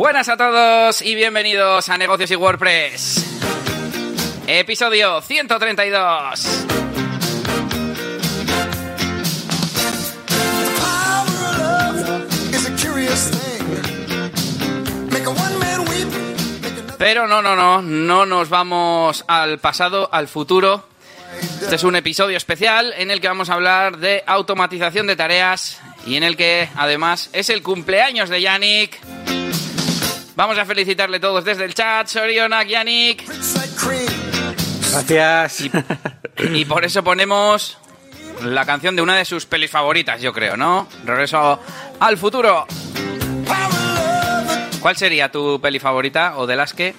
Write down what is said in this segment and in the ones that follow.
Buenas a todos y bienvenidos a Negocios y WordPress. Episodio 132. Pero no, no, no, no nos vamos al pasado, al futuro. Este es un episodio especial en el que vamos a hablar de automatización de tareas y en el que además es el cumpleaños de Yannick. Vamos a felicitarle todos desde el chat. Sorionak, Yannick. Gracias. Y, y por eso ponemos la canción de una de sus pelis favoritas, yo creo, ¿no? Regreso al futuro. ¿Cuál sería tu peli favorita o de las que?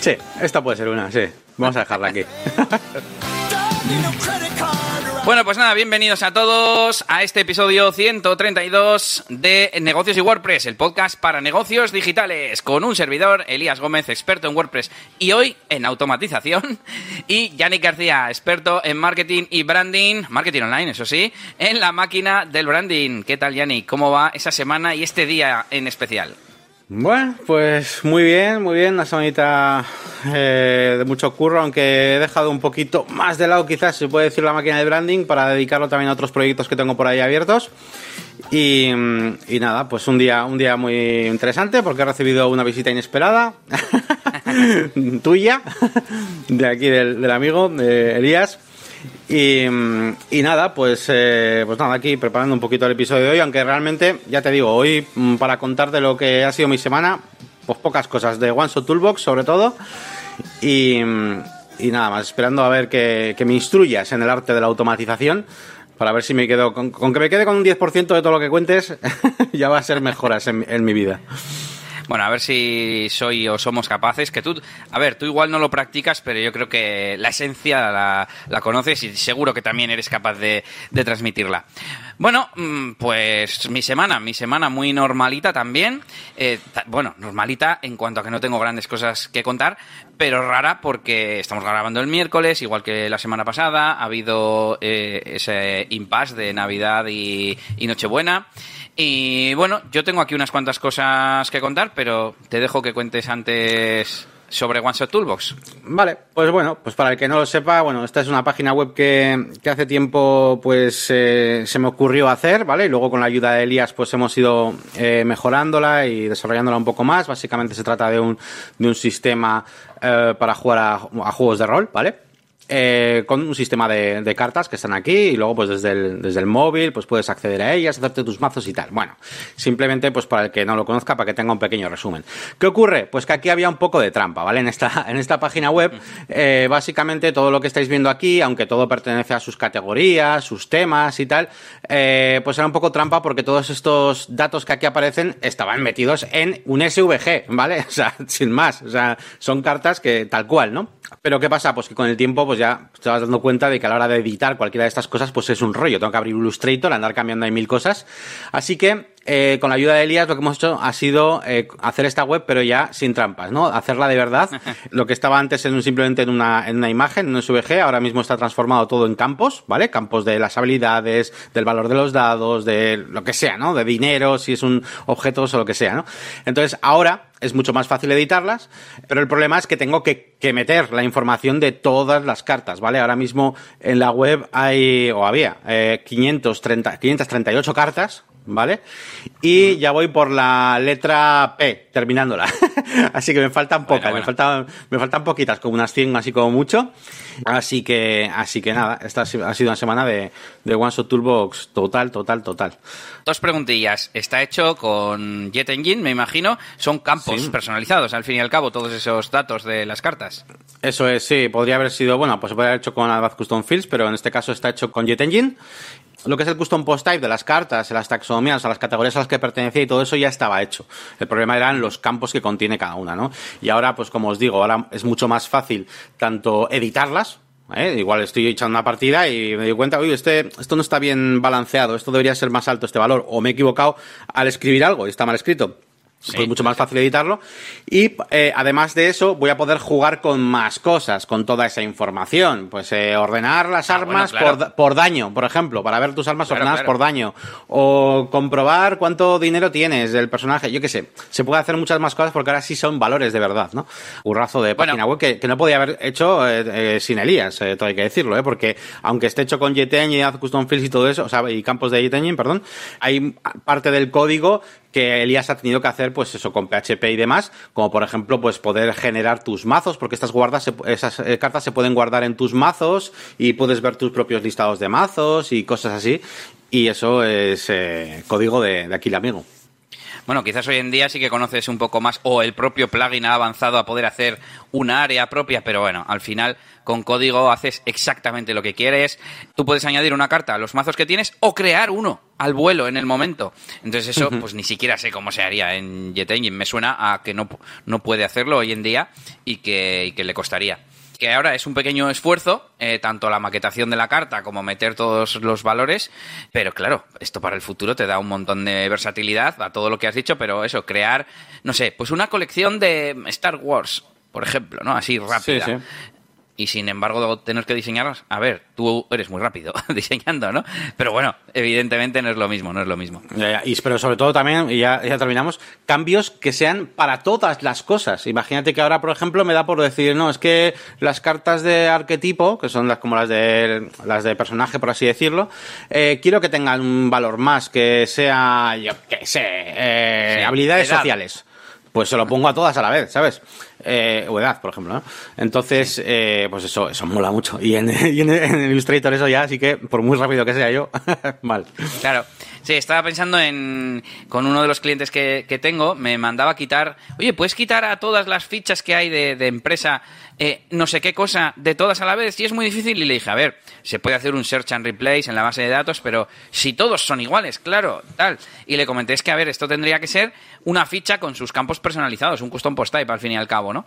Sí, esta puede ser una, sí. Vamos a dejarla aquí. Bueno, pues nada, bienvenidos a todos a este episodio 132 de Negocios y WordPress, el podcast para negocios digitales, con un servidor, Elías Gómez, experto en WordPress y hoy en automatización, y Yannick García, experto en marketing y branding, marketing online, eso sí, en la máquina del branding. ¿Qué tal, Yannick? ¿Cómo va esa semana y este día en especial? Bueno, pues muy bien, muy bien. Una semanita eh, de mucho curro, aunque he dejado un poquito más de lado, quizás se puede decir, la máquina de branding para dedicarlo también a otros proyectos que tengo por ahí abiertos. Y, nada, pues un día, un día muy interesante porque he recibido una visita inesperada tuya, de aquí del, del amigo, de Elías. Y, nada, pues, eh, pues nada, aquí preparando un poquito el episodio de hoy, aunque realmente, ya te digo, hoy mm, para contarte lo que ha sido mi semana, pues pocas cosas, de OneShot Toolbox sobre todo, y, y nada más, esperando a ver que, que, me instruyas en el arte de la automatización, para ver si me quedo, con, que me quede con un 10% de todo lo que cuentes, ya va a ser mejoras en mi vida. Bueno, a ver si soy o somos capaces. Que tú, a ver, tú igual no lo practicas, pero yo creo que la esencia la, conoces y seguro que también eres capaz de, transmitirla. Bueno, pues mi semana, mi semana muy normalita también. Eh, bueno, normalita en cuanto a que no tengo grandes cosas que contar, pero rara porque estamos grabando el miércoles, igual que la semana pasada. Ha habido eh, ese impasse de Navidad y Nochebuena. Y bueno, yo tengo aquí unas cuantas cosas que contar, pero te dejo que cuentes antes sobre OneShot Toolbox. Vale, pues bueno, pues para el que no lo sepa, bueno, esta es una página web que, hace tiempo pues eh, se me ocurrió hacer, ¿vale? Y luego con la ayuda de Elías pues hemos ido eh, mejorándola y desarrollándola un poco más. Básicamente se trata de un, de un sistema eh, para jugar a, a juegos de rol, ¿vale? Eh, con un sistema de, de, cartas que están aquí y luego pues desde el, desde el móvil pues puedes acceder a ellas, hacerte tus mazos y tal. Bueno, simplemente pues para el que no lo conozca, para que tenga un pequeño resumen. ¿Qué ocurre? Pues que aquí había un poco de trampa, ¿vale? En esta, en esta página web, eh, básicamente todo lo que estáis viendo aquí, aunque todo pertenece a sus categorías, sus temas y tal, eh, pues era un poco trampa porque todos estos datos que aquí aparecen estaban metidos en un SVG, ¿vale? O sea, sin más, o sea, son cartas que tal cual, ¿no? Pero ¿qué pasa? Pues que con el tiempo pues ya te vas dando cuenta de que a la hora de editar cualquiera de estas cosas pues es un rollo. Tengo que abrir Illustrator, andar cambiando ahí mil cosas. Así que eh, con la ayuda de Elías lo que hemos hecho ha sido eh, hacer esta web pero ya sin trampas, ¿no? Hacerla de verdad. lo que estaba antes en un, simplemente en una, en una imagen, en un SVG, ahora mismo está transformado todo en campos, ¿vale? Campos de las habilidades, del valor de los dados, de lo que sea, ¿no? De dinero, si es un objeto o lo que sea, ¿no? Entonces ahora es mucho más fácil editarlas, pero el problema es que tengo que, que, meter la información de todas las cartas, ¿vale? Ahora mismo en la web hay, o había, eh, 530, 538 cartas, ¿vale? Y ya voy por la letra P, terminándola. así que me faltan pocas, bueno, bueno. Me, faltan, me faltan poquitas, como unas 100 así como mucho. Así que, así que nada, esta ha sido una semana de, de OneShot Toolbox total, total, total. Dos preguntillas. Está hecho con Jet Engine, me imagino. Son campos sí. personalizados, al fin y al cabo, todos esos datos de las cartas. Eso es, sí. Podría haber sido, bueno, pues se podría haber hecho con Advanced Custom Fields, pero en este caso está hecho con Jet Engine lo que es el custom post type de las cartas, las taxonomías, las categorías a las que pertenecía y todo eso ya estaba hecho. El problema eran los campos que contiene cada una, ¿no? Y ahora, pues como os digo, ahora es mucho más fácil tanto editarlas, ¿Eh? Igual estoy echando una partida y me doy cuenta, oye, este, esto no está bien balanceado, esto debería ser más alto este valor, o me he equivocado al escribir algo y está mal escrito. Pues mucho más fácil editarlo. Y eh, además de eso, voy a poder jugar con más cosas, con toda esa información. Pues eh, ordenar las Ah, armas bueno, claro. por, por daño, por ejemplo, para ver tus armas Claro, ordenadas claro. por daño. O comprobar cuánto dinero tienes del personaje. Yo qué sé. Se puede hacer muchas más cosas porque ahora sí son valores de verdad, ¿no? Burrazo de Bueno. página web que, que no podía haber hecho eh, eh, sin Elías, eh, todo hay que decirlo, ¿eh? Porque aunque esté hecho con Jet Engine, Add Custom Fields y todo eso, o sea, y campos de Jet Engine, perdón, hay parte del código que Elías ha tenido que hacer, pues eso, con PHP y demás, como por ejemplo, pues poder generar tus mazos, porque estas guardas, esas eh, cartas se pueden guardar en tus mazos y puedes ver tus propios listados de mazos y cosas así. Y eso es eh, código de, de aquí el amigo. Bueno, quizás hoy en día sí que conoces un poco más o el propio plugin ha avanzado a poder hacer una área propia, pero bueno, al final con código haces exactamente lo que quieres. Tú puedes añadir una carta a los mazos que tienes o crear uno al vuelo en el momento. Entonces eso pues ni siquiera sé cómo se haría en Jet Engine. Me suena a que no, no puede hacerlo hoy en día y que, y que le costaría que ahora es un pequeño esfuerzo, eh, tanto la maquetación de la carta como meter todos los valores, pero claro, esto para el futuro te da un montón de versatilidad a todo lo que has dicho, pero eso, crear, no sé, pues una colección de Star Wars, por ejemplo, ¿no? Así rápida. Sí, sí. Y sin embargo, tener que diseñarlas, a ver, tú eres muy rápido diseñando, ¿no? Pero bueno, evidentemente no es lo mismo, no es lo mismo. Ya, ya. Y, pero sobre todo también, y ya, ya terminamos, cambios que sean para todas las cosas. Imagínate que ahora, por ejemplo, me da por decir, no, es que las cartas de arquetipo, que son las como las de las de personaje, por así decirlo, eh, quiero que tengan un valor más, que sea, yo qué sé, eh, Sí, habilidades edad. sociales. Pues se lo pongo a todas a la vez, ¿sabes? Eh, o edad, por ejemplo, ¿no? Entonces, eh, pues eso, eso mola mucho. Y en, y en- en Illustrator eso ya, así que, por muy rápido que sea yo, mal. Claro. Sí, estaba pensando en. Con uno de los clientes que, que tengo, me mandaba quitar. Oye, ¿puedes quitar a todas las fichas que hay de, de empresa, eh, no sé qué cosa, de todas a la vez? Y es muy difícil. Y le dije, a ver, se puede hacer un search and replace en la base de datos, pero si todos son iguales, claro, tal. Y le comenté, es que, a ver, esto tendría que ser una ficha con sus campos personalizados, un custom post type al fin y al cabo, ¿no?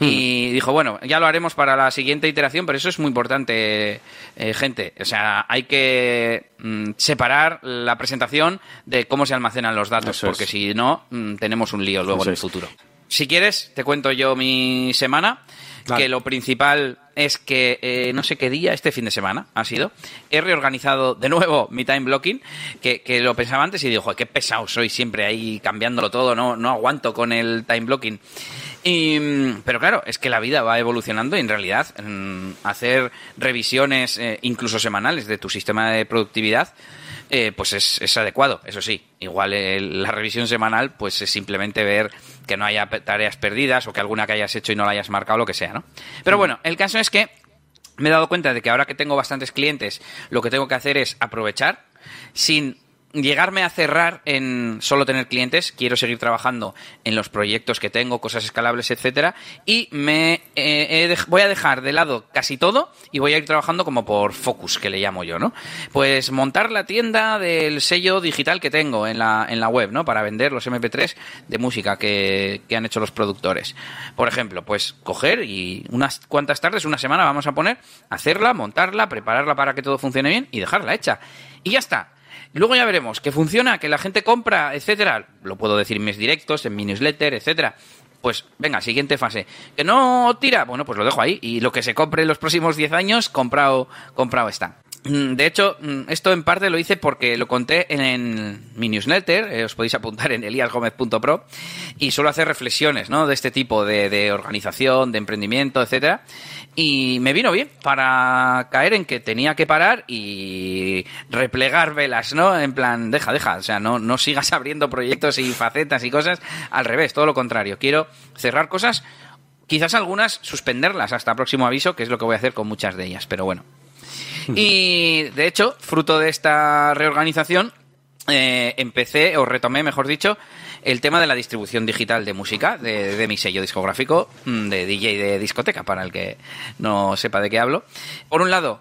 Y dijo, bueno, ya lo haremos para la siguiente iteración, pero eso es muy importante, eh, gente. O sea, hay que mm, separar la presentación de cómo se almacenan los datos, Eso es. porque si no, mm, tenemos un lío luego Eso en el es. futuro. Si quieres, te cuento yo mi semana, Claro. que lo principal es que eh, no sé qué día, este fin de semana ha sido, he reorganizado de nuevo mi time blocking, que, que lo pensaba antes y digo, "Joder, qué pesado soy siempre ahí cambiándolo todo, no, no aguanto con el time blocking. Y, mm, pero claro, es que la vida va evolucionando y en realidad mm, hacer revisiones eh, incluso semanales de tu sistema de productividad eh, pues es, es adecuado, eso sí. Igual el- la revisión semanal pues es simplemente ver que no haya tareas perdidas o que alguna que hayas hecho y no la hayas marcado, lo que sea, ¿no? Pero bueno, el caso es que me he dado cuenta de que ahora que tengo bastantes clientes, lo que tengo que hacer es aprovechar sin llegarme a cerrar en solo tener clientes, quiero seguir trabajando en los proyectos que tengo, cosas escalables, etcétera, y me eh, voy a dejar de lado casi todo y voy a ir trabajando como por focus, que le llamo yo, ¿no? Pues montar la tienda del sello digital que tengo en la, en la web, ¿no? Para vender los MP3 de música que, que han hecho los productores. Por ejemplo, pues coger y unas cuantas tardes, una semana vamos a poner, hacerla, montarla, prepararla para que todo funcione bien y dejarla hecha. Y ya está. Luego ya veremos que funciona, que la gente compra, etcétera. Lo puedo decir en mis directos, en mi newsletter, etcétera. Pues venga, siguiente fase. Que no tira, bueno, pues lo dejo ahí. Y lo que se compre en los próximos 10 años, comprado, comprado está. Mm, De hecho, mm, esto en parte lo hice porque lo conté en, mi newsletter, eh, os podéis apuntar en eliasgomez.pro, y suelo hacer reflexiones ¿no? de este tipo de, de organización, de emprendimiento, etcétera. Y me vino bien para caer en que tenía que parar y replegar velas, ¿no? En plan, deja, deja, o sea, no, no sigas abriendo proyectos y facetas y cosas, al revés, todo lo contrario. Quiero cerrar cosas, quizás algunas suspenderlas hasta próximo aviso, que es lo que voy a hacer con muchas de ellas, pero bueno. Y de hecho, fruto de esta reorganización, eh, empecé, o retomé, mejor dicho, el tema de la distribución digital de música de, de mi sello discográfico mm, de DJ de discoteca, para el que no sepa de qué hablo. Por un lado,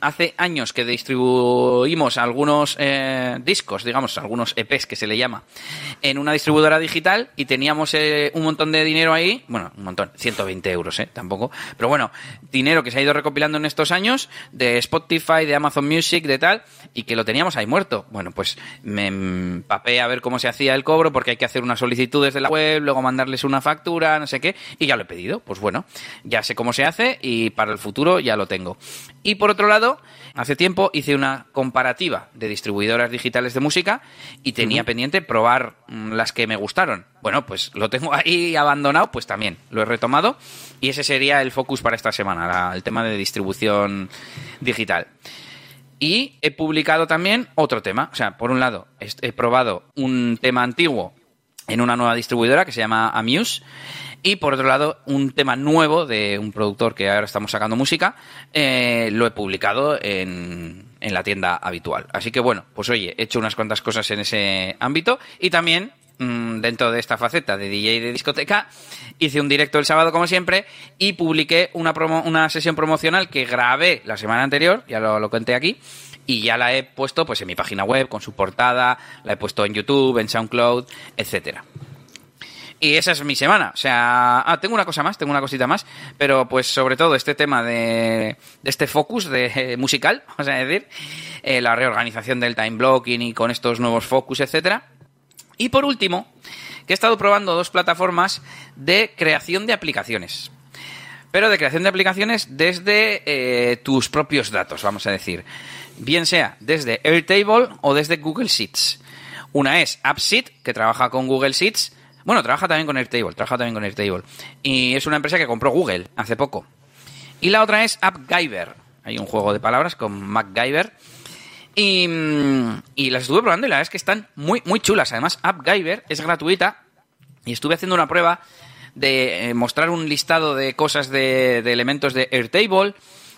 hace años que distribuimos algunos eh, discos, digamos, algunos EPs que se le llama, en una distribuidora digital y teníamos eh, un montón de dinero ahí, bueno, un montón, 120 euros, ¿eh? Tampoco, pero bueno, dinero que se ha ido recopilando en estos años de Spotify, de Amazon Music, de tal, y que lo teníamos ahí muerto. Bueno, pues me empapé a ver cómo se hacía el cobro porque hay que hacer unas solicitudes de la web, luego mandarles una factura, no sé qué, y ya lo he pedido. Pues bueno, ya sé cómo se hace y para el futuro ya lo tengo. Y por otro lado, hace tiempo hice una comparativa de distribuidoras digitales de música y tenía pendiente probar mm, las que me gustaron. Bueno, pues lo tengo ahí abandonado, pues también lo he retomado y ese sería el focus para esta semana, el tema de distribución digital. Y he publicado también otro tema. O sea, por un lado, he probado un tema antiguo en una nueva distribuidora que se llama Amuse. Y por otro lado, un tema nuevo de un productor que ahora estamos sacando música, eh, lo he publicado en, en la tienda habitual. Así que bueno, pues oye, he hecho unas cuantas cosas en ese ámbito y también mm, dentro de esta faceta de DJ de discoteca, hice un directo el sábado como siempre y publiqué una, una sesión promocional que grabé la semana anterior, ya lo, lo conté aquí, y ya la he puesto pues en mi página web con su portada, la he puesto en YouTube, en SoundCloud, etcétera. Y esa es mi semana. O sea, ah, tengo una cosa más, tengo una cosita más, pero pues sobre todo este tema de, este focus de musical, vamos a decir, eh, la reorganización del time blocking y con estos nuevos focus, etcétera. Y por último, que he estado probando dos plataformas de creación de aplicaciones. Pero de creación de aplicaciones desde eh, tus propios datos, vamos a decir. Bien sea desde Airtable o desde Google Sheets. Una es AppSheet, que trabaja con Google Sheets, bueno, trabaja también con Airtable, trabaja también con Airtable. Y es una empresa que compró Google hace poco. Y la otra es AppGyver. Hay un juego de palabras con MacGyver. Y, mm, y las estuve probando y la verdad es que están muy, muy chulas. Además, AppGyver es gratuita. Y estuve haciendo una prueba de eh, mostrar un listado de cosas de, de elementos de Airtable.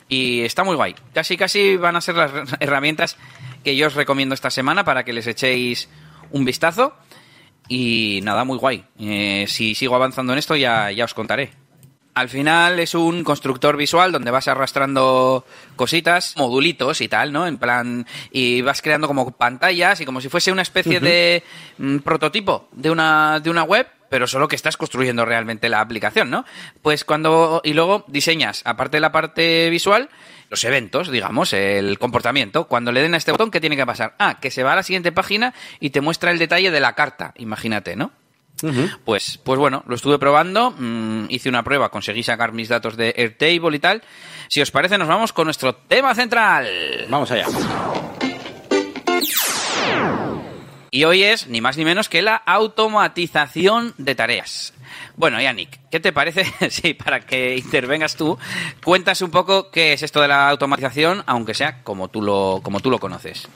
Y está muy guay. Casi, casi van a ser las herramientas que yo os recomiendo esta semana para que les echéis un vistazo. Y nada, muy guay. Eh, si sigo avanzando en esto ya, ya os contaré. Al final es un constructor visual donde vas arrastrando cositas, modulitos y tal, ¿no? En plan, y vas creando como pantallas y como si fuese una especie de mm, prototipo de una, de una web, pero solo que estás construyendo realmente la aplicación, ¿no? Pues cuando, y luego diseñas, aparte de la parte visual, los eventos, digamos, el comportamiento. Cuando le den a este botón, ¿qué tiene que pasar? Ah, que se va a la siguiente página y te muestra el detalle de la carta, imagínate, ¿no? Pues, pues bueno, lo estuve probando, mmm, hice una prueba, conseguí sacar mis datos de Airtable y tal. Si os parece, nos vamos con nuestro tema central. Vamos allá. Y hoy es ni más ni menos que la automatización de tareas. Bueno, Yannick, ¿qué te parece? sí, para que intervengas tú, cuentas un poco qué es esto de la automatización, aunque sea como tú lo, como tú lo conoces.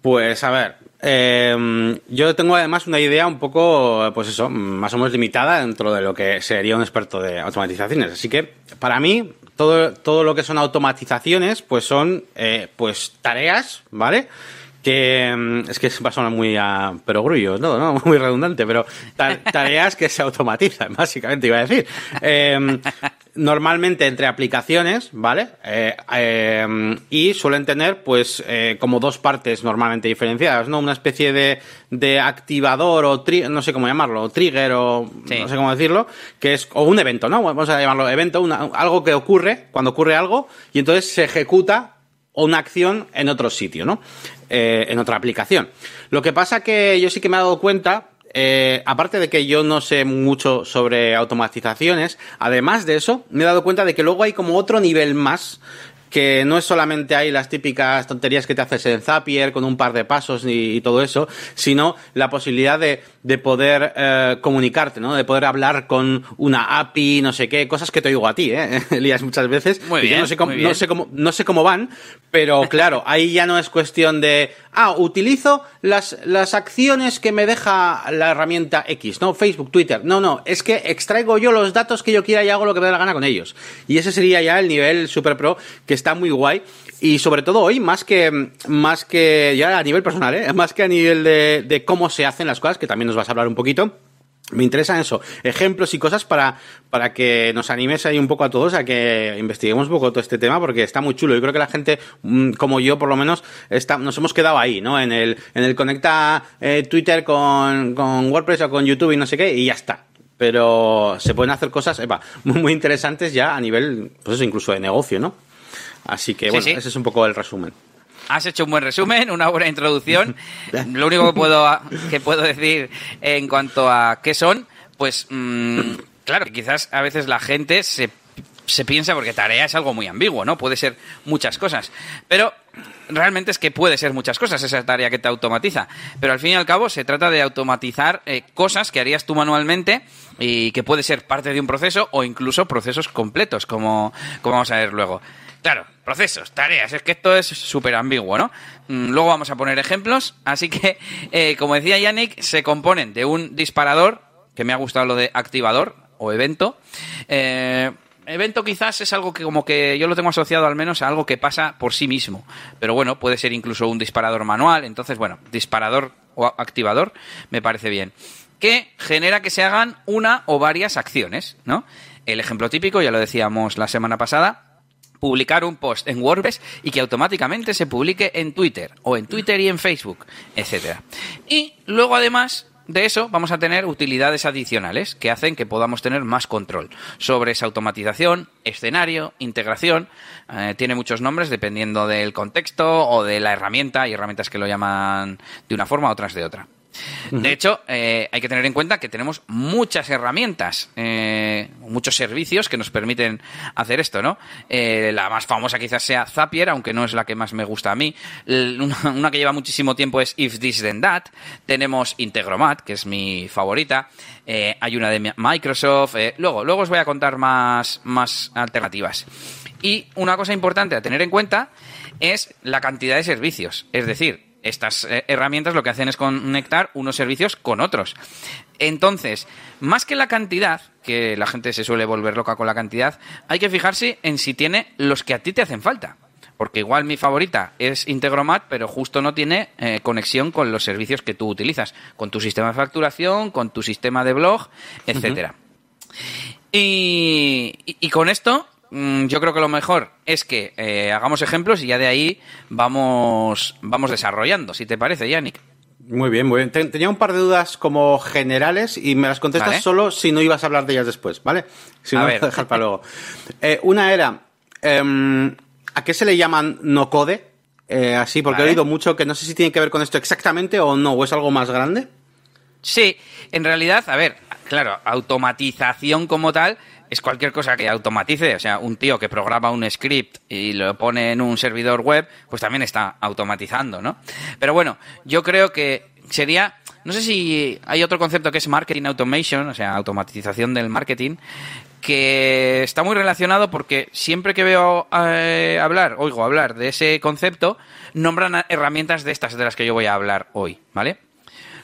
Pues a ver, eh, yo tengo además una idea un poco, pues eso, más o menos limitada dentro de lo que sería un experto de automatizaciones. Así que, para mí, todo, todo lo que son automatizaciones, pues son, eh, pues, tareas, ¿vale? Que es que va a sonar muy a perogrullo, ¿no? ¿no? Muy redundante, pero tareas que se automatizan, básicamente iba a decir. Eh, normalmente entre aplicaciones, ¿vale? Eh, eh, y suelen tener, pues, eh, como dos partes normalmente diferenciadas, ¿no? Una especie de, de activador o tri no sé cómo llamarlo, o trigger o sí. no sé cómo decirlo, que es, o un evento, ¿no? Vamos a llamarlo evento, una, algo que ocurre, cuando ocurre algo, y entonces se ejecuta una acción en otro sitio, ¿no? Eh, en otra aplicación. Lo que pasa que yo sí que me he dado cuenta, eh, aparte de que yo no sé mucho sobre automatizaciones, además de eso, me he dado cuenta de que luego hay como otro nivel más que no es solamente hay las típicas tonterías que te haces en Zapier con un par de pasos y, y todo eso, sino la posibilidad de, de poder eh, comunicarte, ¿no? De poder hablar con una API, no sé qué, cosas que te oigo a ti, ¿eh? Elías, muchas veces. Muy bien, yo no sé, cómo, muy bien. no sé cómo, no sé cómo van, pero claro, ahí ya no es cuestión de, ah, utilizo las, las acciones que me deja la herramienta X, ¿no? Facebook, Twitter. No, no, es que extraigo yo los datos que yo quiera y hago lo que me dé la gana con ellos. Y ese sería ya el nivel super pro que está muy guay. Y sobre todo hoy, más que, más que, ya a nivel personal, ¿eh? Más que a nivel de, de cómo se hacen las cosas, que también nos vas a hablar un poquito. me interesan eso, ejemplos y cosas para, para que nos animes ahí un poco a todos a que investiguemos un poco todo este tema porque está muy chulo. Yo creo que la gente, mm, como yo por lo menos, está, nos hemos quedado ahí, ¿no? En el, en el conecta eh, Twitter con, con WordPress o con YouTube y no sé qué y ya está pero se pueden hacer cosas epa, muy, muy interesantes ya a nivel, pues eso, incluso de negocio, ¿no? Así que, bueno, ese es un poco el resumen. Has hecho un buen resumen, una buena introducción. Lo único que puedo, que puedo decir en cuanto a qué son, pues mmm, claro, quizás a veces la gente se, se piensa, porque tarea es algo muy ambiguo, ¿no? Puede ser muchas cosas. Pero realmente es que puede ser muchas cosas esa tarea que te automatiza. Pero al fin y al cabo se trata de automatizar eh, cosas que harías tú manualmente y que puede ser parte de un proceso o incluso procesos completos, como, como vamos a ver luego. Claro, procesos, tareas, es que esto es súper ambiguo, ¿no? Mm, luego vamos a poner ejemplos, así que, eh, como decía Yannick, se componen de un disparador, que me ha gustado lo de activador o evento. Eh, evento quizás es algo que como que yo lo tengo asociado al menos a algo que pasa por sí mismo, pero bueno, puede ser incluso un disparador manual, entonces bueno, disparador o activador me parece bien, que genera que se hagan una o varias acciones, ¿no? El ejemplo típico, ya lo decíamos la semana pasada, publicar un post en WordPress y que automáticamente se publique en Twitter o en Twitter y en Facebook, etcétera. Y luego además de eso vamos a tener utilidades adicionales que hacen que podamos tener más control sobre esa automatización, escenario, integración. Eh, tiene muchos nombres dependiendo del contexto o de la herramienta. Hay herramientas que lo llaman de una forma, otras de otra. De hecho, eh, hay que tener en cuenta que tenemos muchas herramientas, eh, muchos servicios que nos permiten hacer esto, ¿no? Eh, la más famosa quizás sea Zapier, aunque no es la que más me gusta a mí. Una, que lleva muchísimo tiempo es If This Then That. Tenemos Integromat, que es mi favorita. hay una de Microsoft. luego, luego os voy a contar más, más alternativas. Y una cosa importante a tener en cuenta es la cantidad de servicios. Es decir, estas eh, herramientas lo que hacen es conectar unos servicios con otros. Entonces, más que la cantidad, que la gente se suele volver loca con la cantidad, hay que fijarse en si tiene los que a ti te hacen falta. Porque igual mi favorita es Integromat, pero justo no tiene eh, conexión con los servicios que tú utilizas, con tu sistema de facturación, con tu sistema de blog, etcétera. y, con esto yo creo que lo mejor es que eh, hagamos ejemplos y ya de ahí vamos, vamos desarrollando, si te parece, Yannick. Muy bien, muy bien. Tenía un par de dudas como generales y me las contestas solo si no ibas a hablar de ellas después, ¿vale? Si no, dejar para luego. Eh, una era, em, ¿a qué se le llaman no code? Eh, así, porque he oído mucho que no sé si tiene que ver con esto exactamente o no, o es algo más grande. Sí, en realidad, a ver, claro, automatización como tal es cualquier cosa que automatice. O sea, un tío que programa un script y lo pone en un servidor web, pues también está automatizando, ¿no? Pero bueno, yo creo que sería. No sé si hay otro concepto que es marketing automation, o sea, automatización del marketing, que está muy relacionado porque siempre que veo eh, hablar, oigo hablar de ese concepto, nombran herramientas de estas de las que yo voy a hablar hoy, ¿vale?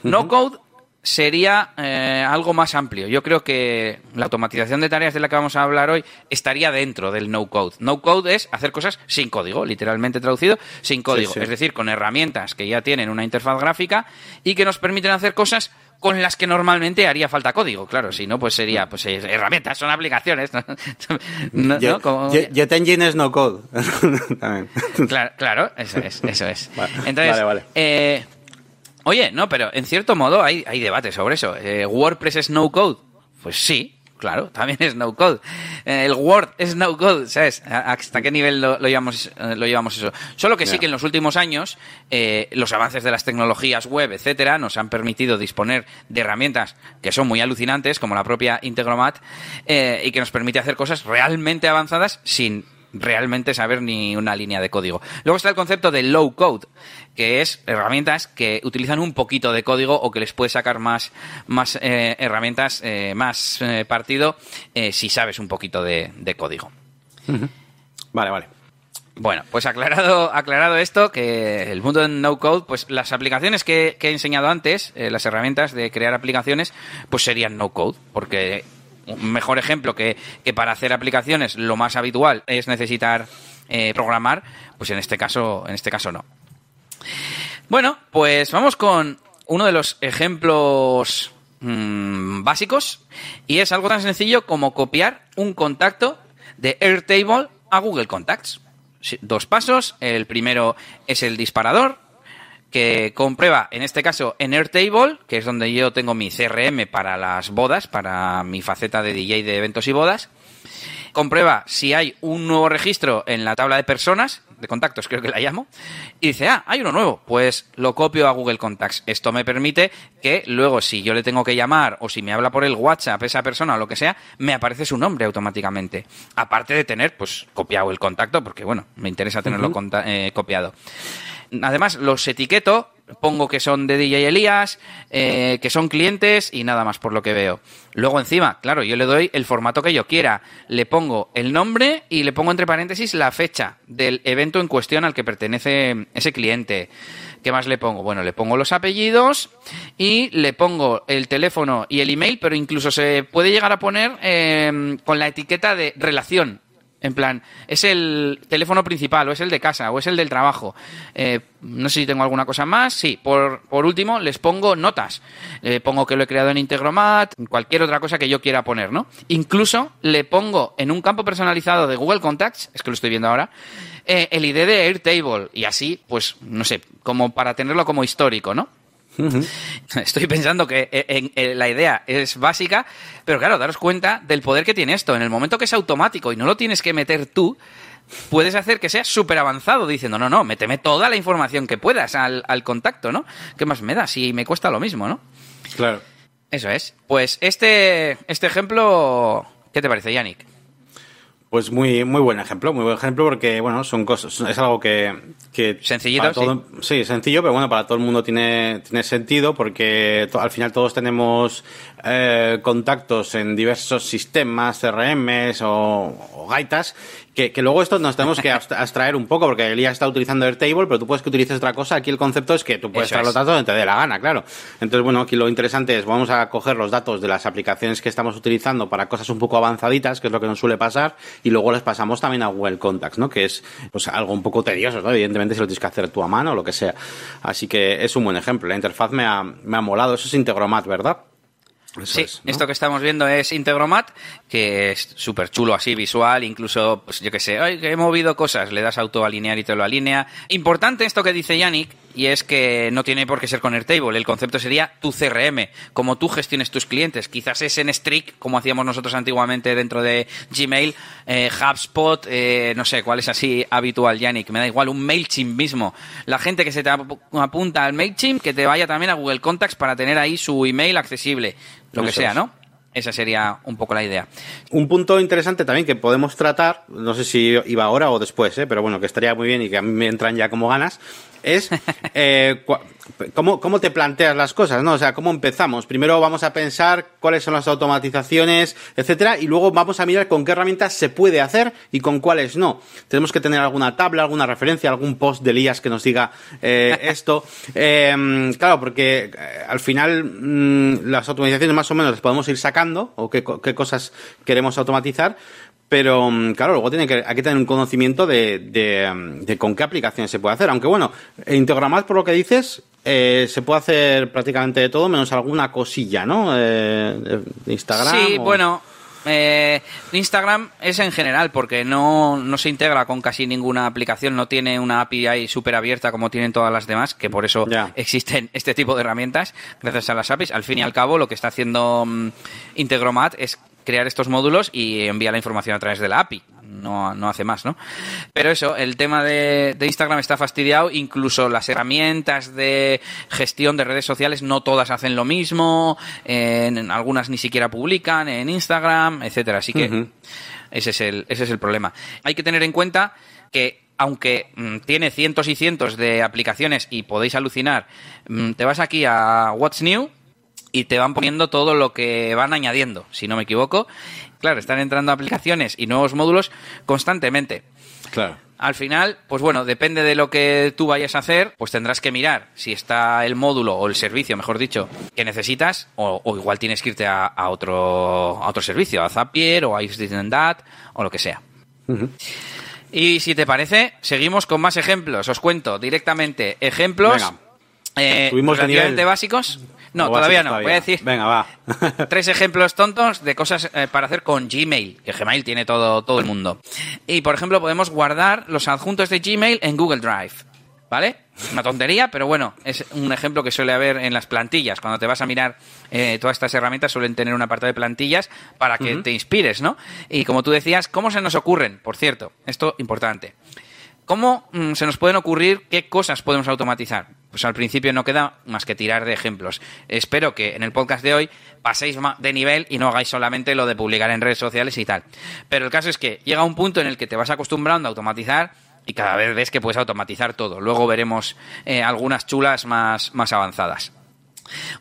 No code sería eh, algo más amplio. Yo creo que la automatización de tareas de la que vamos a hablar hoy estaría dentro del no code. No code es hacer cosas sin código, literalmente traducido, sin código. Es decir, con herramientas que ya tienen una interfaz gráfica y que nos permiten hacer cosas con las que normalmente haría falta código. Claro, si no, pues sería pues eh, herramientas, son aplicaciones. ¿no? Jet, Engine es no code. claro, claro, eso es. Eso es. Entonces, vale, Eh, Oye, no, pero en cierto modo hay, hay debate sobre eso. Eh, ¿WordPress es no code? Pues sí, claro, también es no code. Eh, el Word es no code, ¿sabes? ¿Hasta qué nivel lo, llevamos, eh, lo llevamos eso? Solo que sí que en los últimos años los avances de las tecnologías web, etcétera, nos han permitido disponer de herramientas que son muy alucinantes, como la propia Integromat, y que nos permite hacer cosas realmente avanzadas sin realmente saber ni una línea de código. Luego está el concepto de low code, que es herramientas que utilizan un poquito de código o que les puedes sacar más, más eh, herramientas, eh, más eh, partido si sabes un poquito de, código. Vale, vale. Bueno, pues aclarado, aclarado esto, que el mundo de no code, pues las aplicaciones que, que he enseñado antes, las herramientas de crear aplicaciones, pues serían no code, porque un mejor ejemplo que, que para hacer aplicaciones lo más habitual es necesitar eh, programar, pues en este caso, en este caso no. Bueno, pues vamos con uno de los ejemplos mm, básicos y es algo tan sencillo como copiar un contacto de Airtable a Google Contacts. Dos pasos. El primero es el disparador, que comprueba, en este caso, en Airtable, que es donde yo tengo mi CRM para las bodas, para mi faceta de DJ de eventos y bodas. Comprueba si hay un nuevo registro en la tabla de personas, de contactos creo que la llamo, y dice, ah, hay uno nuevo, pues lo copio a Google Contacts. Esto me permite que luego si yo le tengo que llamar o si me habla por el WhatsApp esa persona o lo que sea, me aparece su nombre automáticamente. Aparte de tener, pues, copiado el contacto, porque bueno, me interesa tenerlo eh, copiado. Además, los etiqueto, pongo que son de DJ Elías, eh, que son clientes y nada más por lo que veo. Luego encima, claro, yo le doy el formato que yo quiera. Le pongo el nombre y le pongo entre paréntesis la fecha del evento en cuestión al que pertenece ese cliente. ¿Qué más le pongo? Bueno, le pongo los apellidos y le pongo el teléfono y el email, pero incluso se puede llegar a poner eh, con la etiqueta de relación en plan, es el teléfono principal, o es el de casa, o es el del trabajo. Eh, no sé si tengo alguna cosa más. Sí, por, por último, les pongo notas. Le pongo que lo he creado en Integromat, cualquier otra cosa que yo quiera poner, ¿no? Incluso le pongo en un campo personalizado de Google Contacts, es que lo estoy viendo ahora, eh, el ID de Airtable. Y así, pues, no sé, como para tenerlo como histórico, ¿no? Estoy pensando que eh, en, la idea es básica, pero claro, daros cuenta del poder que tiene esto. En el momento que es automático y no lo tienes que meter tú, puedes hacer que sea súper avanzado diciendo, no, no, méteme toda la información que puedas al, al, contacto, ¿no? ¿Qué más me da? Si me cuesta lo mismo, ¿no? Claro. Eso es. Pues este, este ejemplo, ¿qué te parece, Yannick? Pues muy, muy buen ejemplo, muy buen ejemplo porque, bueno, son cosas, es algo que... que Sencillito, sí. sencillo, pero bueno, para todo el mundo tiene, tiene sentido porque al final todos tenemos eh, contactos en diversos sistemas, CRMs o, gaitas, que, que, luego esto nos tenemos que abstraer un poco, porque Elías está utilizando Airtable, pero tú puedes que utilices otra cosa. Aquí el concepto es que tú puedes estar los datos donde te dé la gana, claro. Entonces, bueno, aquí lo interesante es, vamos a coger los datos de las aplicaciones que estamos utilizando para cosas un poco avanzaditas, que es lo que nos suele pasar, y luego les pasamos también a Google Contacts, ¿no? Que es, pues, algo un poco tedioso, ¿no? Evidentemente, si lo tienes que hacer tú a mano o lo que sea. Así que es un buen ejemplo. La interfaz me ha, me ha molado. Eso es Integromat, ¿verdad? Sí, esto que estamos viendo es Integromat, que es súper chulo así, visual, incluso, pues yo que sé, Ay, que he movido cosas, le das auto alinear y te lo alinea. Importante esto que dice Yannick, y es que no tiene por qué ser con Airtable. El concepto sería tu CRM, como tú gestiones tus clientes. Quizás es en Strict, como hacíamos nosotros antiguamente dentro de Gmail, eh, HubSpot, eh, no sé cuál es así habitual, Yannick. Me da igual, un MailChimp mismo. La gente que se te apunta al MailChimp, que te vaya también a Google Contacts para tener ahí su email accesible. Lo que sea, ¿no? Esa sería un poco la idea. Un punto interesante también que podemos tratar, no sé si iba ahora o después, ¿eh? pero bueno, que estaría muy bien y que a mí me entran ya como ganas, es eh, ¿cómo, ¿cómo, te planteas las cosas, ¿no? O sea, ¿cómo empezamos? Primero vamos a pensar cuáles son las automatizaciones, etcétera, y luego vamos a mirar con qué herramientas se puede hacer y con cuáles no. Tenemos que tener alguna tabla, alguna referencia, algún post de Elías que nos diga eh, esto. Eh, claro, porque eh, al final mm, las automatizaciones más o menos las podemos ir sacando o qué, qué cosas queremos automatizar, pero, mm, claro, luego tiene que, hay que tener un conocimiento de, de, con qué aplicaciones se puede hacer. Aunque bueno, Integromat, por lo que dices, eh, se puede hacer prácticamente de todo, menos alguna cosilla, ¿no? Eh, de Instagram. Sí, bueno. Eh, Instagram es en general porque no, no, se integra con casi ninguna aplicación, no tiene una API súper abierta como tienen todas las demás, que por eso existen este tipo de herramientas gracias a las APIs. Al fin y al cabo, lo que está haciendo mm, Integromat es crear estos módulos y envía la información a través de la API. No, no hace más, ¿no? Pero eso, el tema de, Instagram está fastidiado. Incluso las herramientas de gestión de redes sociales no todas hacen lo mismo. En, algunas ni siquiera publican en Instagram, etcétera. Así que ese, es el, ese es el problema. Hay que tener en cuenta que aunque mm, tiene cientos y cientos de aplicaciones y podéis alucinar, mm, te vas aquí a What's New y te van poniendo todo lo que van añadiendo, si no me equivoco. Claro, están entrando aplicaciones y nuevos módulos constantemente. Claro. Al final, pues bueno, depende de lo que tú vayas a hacer, pues tendrás que mirar si está el módulo o el servicio, mejor dicho, que necesitas, o, igual tienes que irte a, otro, a otro servicio, a Zapier o a Dat o lo que sea. Y si te parece, seguimos con más ejemplos. Os cuento directamente ejemplos Eh, relativamente nivel. básicos. No, todavía no. Voy a decir Venga, va. tres ejemplos tontos de cosas eh, para hacer con Gmail, que Gmail tiene todo, todo el mundo. Y, por ejemplo, podemos guardar los adjuntos de Gmail en Google Drive. ¿Vale? Una tontería, pero bueno, es un ejemplo que suele haber en las plantillas. Cuando te vas a mirar eh, todas estas herramientas suelen tener un apartado de plantillas para que te inspires, ¿no? Y como tú decías, ¿cómo se nos ocurren? Por cierto, esto importante. ¿Cómo mm, se nos pueden ocurrir qué cosas podemos automatizar? Pues al principio no queda más que tirar de ejemplos. Espero que en el podcast de hoy paséis de nivel y no hagáis solamente lo de publicar en redes sociales y tal. Pero el caso es que llega un punto en el que te vas acostumbrando a automatizar y cada vez ves que puedes automatizar todo. Luego veremos eh, algunas chulas más, más avanzadas.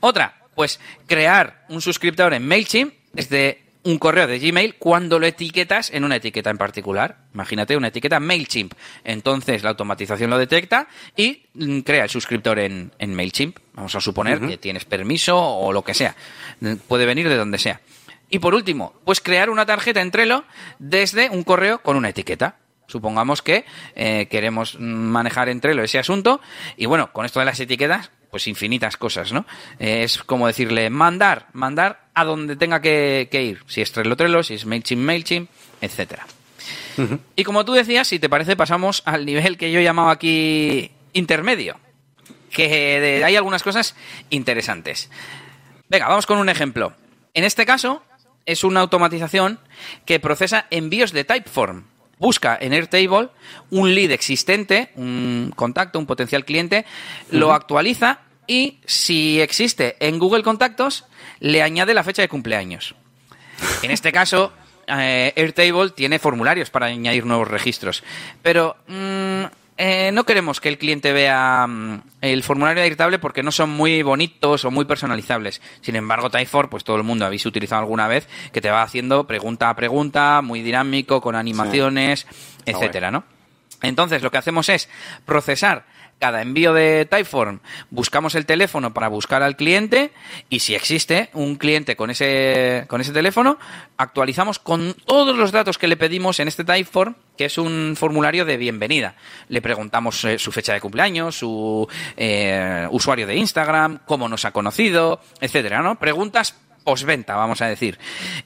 Otra, pues crear un suscriptor en MailChimp desde un correo de Gmail cuando lo etiquetas en una etiqueta en particular. Imagínate una etiqueta MailChimp. Entonces la automatización lo detecta y mm, crea el suscriptor en, en MailChimp. Vamos a suponer que tienes permiso o lo que sea. Mm, Puede venir de donde sea. Y por último, pues crear una tarjeta en Trello desde un correo con una etiqueta. Supongamos que eh, queremos mm, manejar en Trello ese asunto y bueno, con esto de las etiquetas, pues infinitas cosas, ¿no? Es como decirle mandar, mandar a donde tenga que, que ir. Si es Trello, Trello, si es MailChimp, MailChimp, etcétera. Y como tú decías, si te parece, pasamos al nivel que yo llamaba aquí intermedio. Que de- hay algunas cosas interesantes. Venga, vamos con un ejemplo. En este caso, es una automatización que procesa envíos de Typeform. Busca en Airtable un lead existente, un contacto, un potencial cliente, lo actualiza y si existe en Google Contactos, le añade la fecha de cumpleaños. En este caso, eh, Airtable tiene formularios para añadir nuevos registros. Pero mm, eh, no queremos que el cliente vea mm, el formulario de Airtable porque no son muy bonitos o muy personalizables. Sin embargo, Typeform, pues todo el mundo habéis utilizado alguna vez, que te va haciendo pregunta a pregunta, muy dinámico, con animaciones, etcétera, ¿no? Entonces, lo que hacemos es procesar cada envío de Typeform, buscamos el teléfono para buscar al cliente y si existe un cliente con ese, con ese teléfono, actualizamos con todos los datos que le pedimos en este Typeform, que es un formulario de bienvenida. Le preguntamos eh, su fecha de cumpleaños, su eh, usuario de Instagram, cómo nos ha conocido, etcétera, ¿no? Preguntas postventa, vamos a decir.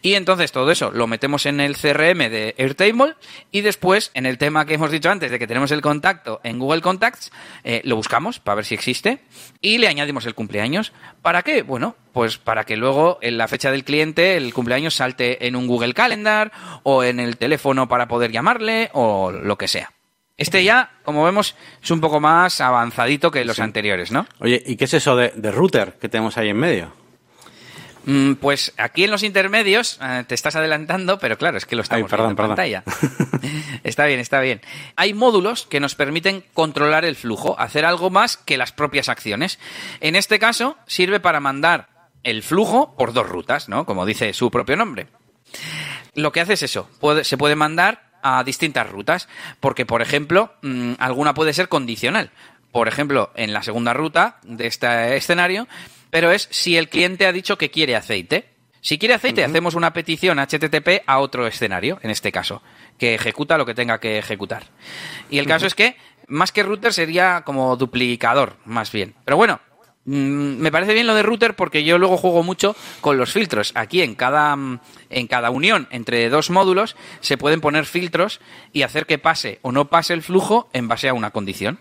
Y entonces todo eso lo metemos en el CRM de Airtable y después en el tema que hemos dicho antes de que tenemos el contacto en Google Contacts, eh, lo buscamos para ver si existe y le añadimos el cumpleaños. ¿Para qué? Bueno, pues para que luego en la fecha del cliente el cumpleaños salte en un Google Calendar o en el teléfono para poder llamarle o lo que sea. Este ya, como vemos, es un poco más avanzadito que los anteriores, ¿no? Oye, ¿y qué es eso de, de router que tenemos ahí en medio? Mm, Pues aquí en los intermedios eh, te estás adelantando, pero claro, es que lo estamos Ay, perdón, viendo en pantalla. está bien, está bien. Hay módulos que nos permiten controlar el flujo, hacer algo más que las propias acciones. En este caso, sirve para mandar el flujo por dos rutas, ¿no? Como dice su propio nombre. Lo que hace es eso, puede- se puede mandar a distintas rutas, porque por ejemplo, mm, alguna puede ser condicional. Por ejemplo, en la segunda ruta de este escenario, pero es si el cliente ha dicho que quiere aceite. Si quiere aceite, hacemos una petición HTTP a otro escenario, en este caso, que ejecuta lo que tenga que ejecutar. Y el caso es que, más que router, sería como duplicador, más bien. Pero bueno, Mm, me parece bien lo de router porque yo luego juego mucho con los filtros. Aquí en cada, mm, en cada unión entre dos módulos se pueden poner filtros y hacer que pase o no pase el flujo en base a una condición.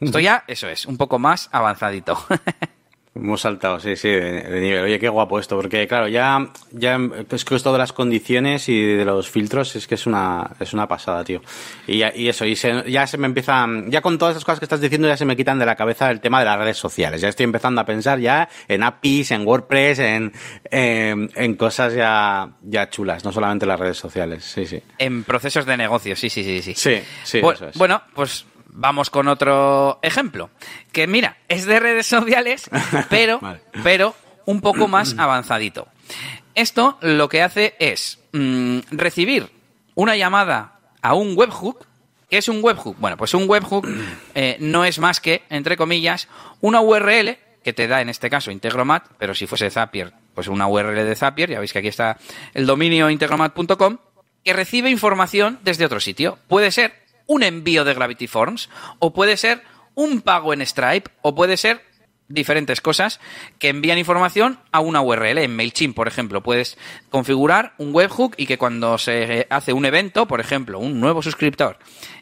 Esto ya, eso es, un poco más avanzadito. Hemos saltado, sí, sí, de, de nivel. Oye, qué guapo esto, porque claro, ya, ya es que esto de las condiciones y de los filtros es que es una, es una pasada, tío. Y, ya- y eso, y se- ya se me empieza, ya con todas esas cosas que estás diciendo ya se me quitan de la cabeza el tema de las redes sociales. Ya estoy empezando a pensar ya en APIs, en WordPress, en, en, en cosas ya, ya chulas, no solamente las redes sociales, sí, sí. en procesos de negocio, sí, sí, sí, sí. Sí, sí, Bu- eso es. Bueno, pues vamos con otro ejemplo. Que mira, es de redes sociales, pero, Vale. pero un poco más avanzadito. Esto lo que hace es mm, recibir una llamada a un webhook. ¿Qué es un webhook? Bueno, pues un webhook eh, no es más que, entre comillas, una URL que te da en este caso Integromat, pero si fuese Zapier, pues una URL de Zapier, ya veis que aquí está el dominio integromat.com, que recibe información desde otro sitio. Puede ser un envío de Gravity Forms o puede ser un pago en Stripe o puede ser diferentes cosas que envían información a una URL. En MailChimp, por ejemplo, puedes configurar un webhook y que cuando se hace un evento, por ejemplo, un nuevo suscriptor,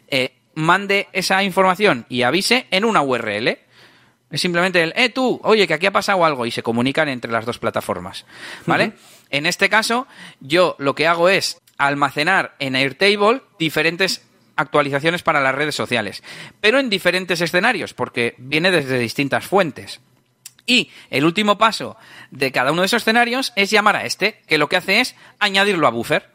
eh, mande esa información y avise en una URL. Es simplemente el, eh, tú, oye, que aquí ha pasado algo y se comunican entre las dos plataformas. ¿Vale? En este caso, yo lo que hago es almacenar en Airtable diferentes actualizaciones para las redes sociales, pero en diferentes escenarios, porque viene desde distintas fuentes. Y el último paso de cada uno de esos escenarios es llamar a este, que lo que hace es añadirlo a buffer.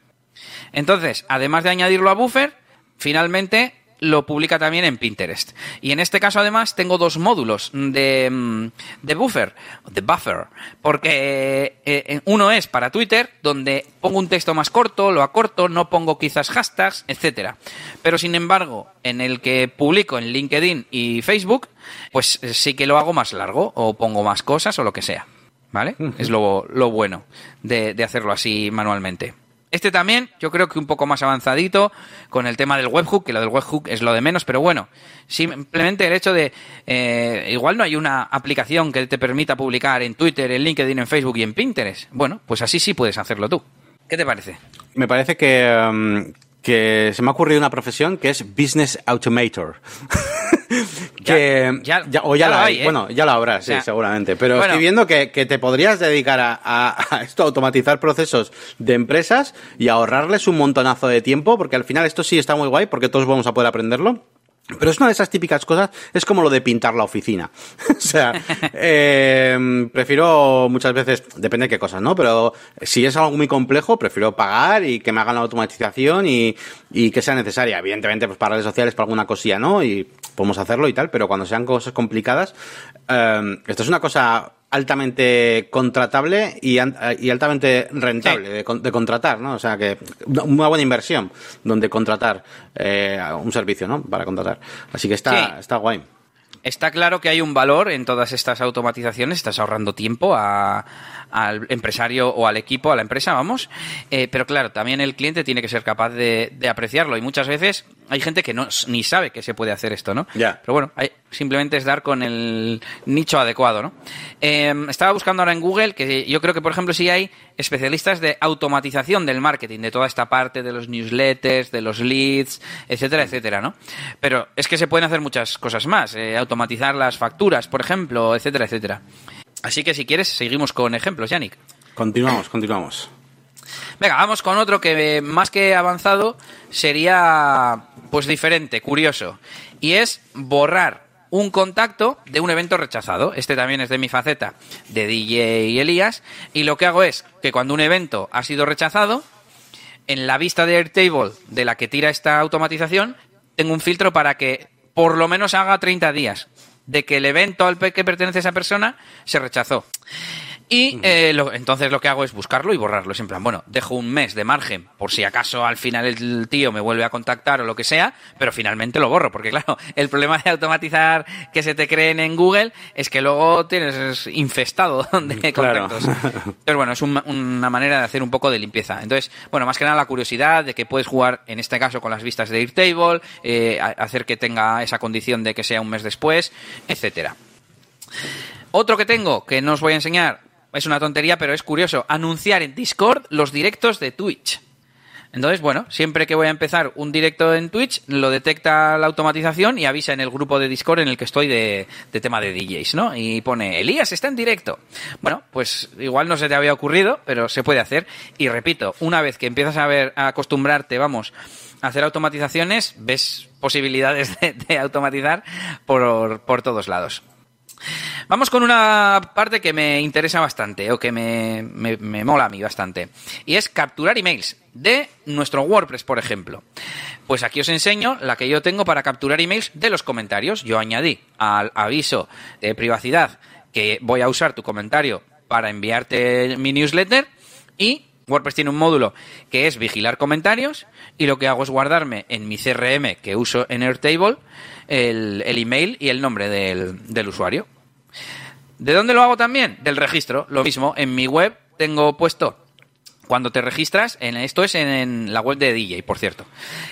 Entonces, además de añadirlo a buffer, finalmente lo publica también en Pinterest. Y en este caso, además, tengo dos módulos de, mm, de buffer, de buffer, porque eh, eh, uno es para Twitter, donde pongo un texto más corto, lo acorto, no pongo quizás hashtags, etcétera. Pero sin embargo, en el que publico en LinkedIn y Facebook, pues eh, sí que lo hago más largo, o pongo más cosas, o lo que sea. ¿Vale? Es lo, lo bueno de, de hacerlo así manualmente. Este también, yo creo que un poco más avanzadito con el tema del webhook, que lo del webhook es lo de menos, pero bueno, simplemente el hecho de, eh, igual no hay una aplicación que te permita publicar en Twitter, en LinkedIn, en Facebook y en Pinterest. Bueno, pues así sí puedes hacerlo tú. ¿Qué te parece? Me parece que, um, que se me ha ocurrido una profesión que es Business Automator. que Ya- ya, o ya, la hay, ¿eh? bueno ya la habrá sí seguramente pero Bueno. estoy viendo que, que te podrías dedicar a, a- a esto a automatizar procesos de empresas y ahorrarles un montonazo de tiempo porque al final esto sí está muy guay porque todos vamos a poder aprenderlo pero es una de esas típicas cosas, es como lo de pintar la oficina. o sea, eh, prefiero muchas veces, depende de qué cosas, ¿no? Pero si es algo muy complejo, prefiero pagar y que me hagan la automatización y, que sea necesaria. Evidentemente, pues para redes sociales, para alguna cosilla, ¿no? Y podemos hacerlo y tal, pero cuando sean cosas complicadas, eh, esto es una cosa altamente contratable y, altamente rentable Sí. de, de contratar, ¿no? O sea que una buena inversión donde contratar eh, un servicio, ¿no? Para contratar. Así que está, Sí. está guay. Está claro que hay un valor en todas estas automatizaciones, estás ahorrando tiempo a- al empresario o al equipo, a la empresa, vamos, Eh, pero claro, también el cliente tiene que ser capaz de, de apreciarlo y muchas veces hay gente que no ni sabe que se puede hacer esto, ¿no? Ya. Pero bueno, hay- simplemente es dar con el nicho adecuado, ¿no? Eh, estaba buscando ahora en Google que yo creo que, por ejemplo, sí hay especialistas de automatización del marketing, de toda esta parte de los newsletters, de los leads, etcétera, etcétera, ¿no? Pero es que se pueden hacer muchas cosas más, eh, automatizar las facturas, por ejemplo, etcétera, etcétera. Así que si quieres, seguimos con ejemplos, Yannick. Continuamos, continuamos. Venga, vamos con otro que eh, más que avanzado sería pues diferente, curioso. Y es borrar un contacto de un evento rechazado. Este también es de mi faceta de DJ Elías. Y lo que hago es que cuando un evento ha sido rechazado, en la vista de Airtable de la que tira esta automatización, tengo un filtro para que por lo menos haga 30 días de que el evento al que pertenece esa persona se rechazó. Y eh, lo- entonces lo que hago es buscarlo y borrarlo. Es en plan, bueno, dejo un mes de margen por si acaso al final el tío me vuelve a contactar o lo que sea, pero finalmente lo borro. Porque claro, el problema de automatizar que se te creen en Google es que luego tienes infestado de Claro. contactos. Pero bueno, es un- una manera de hacer un poco de limpieza. Entonces, bueno, más que nada la curiosidad de que puedes jugar, en este caso, con las vistas de Airtable, eh, hacer que tenga esa condición de que sea un mes después, etcétera. Otro que tengo, que no os voy a enseñar, es una tontería, pero es curioso, anunciar en Discord los directos de Twitch. Entonces, bueno, siempre que voy a empezar un directo en Twitch, lo detecta la automatización y avisa en el grupo de Discord en el que estoy de, tema de DJs, ¿no? Y pone, Elías está en directo. Bueno, pues igual no se te había ocurrido, pero se puede hacer. Y repito, una vez que empiezas a ver, a acostumbrarte, vamos, a hacer automatizaciones, ves posibilidades de, de automatizar por, por todos lados. Vamos con una parte que me interesa bastante, o que me, me- me mola a mí bastante, y es capturar emails de nuestro WordPress, por ejemplo. Pues aquí os enseño la que yo tengo para capturar emails de los comentarios. Yo añadí al aviso de privacidad que voy a usar tu comentario para enviarte mi newsletter y WordPress tiene un módulo que es vigilar comentarios y lo que hago es guardarme en mi CRM que uso en Airtable el, email y el nombre del, del usuario. ¿De dónde lo hago también? Del registro. Lo mismo, en mi web tengo puesto cuando te registras, en, esto es en, la web de DJ, por cierto,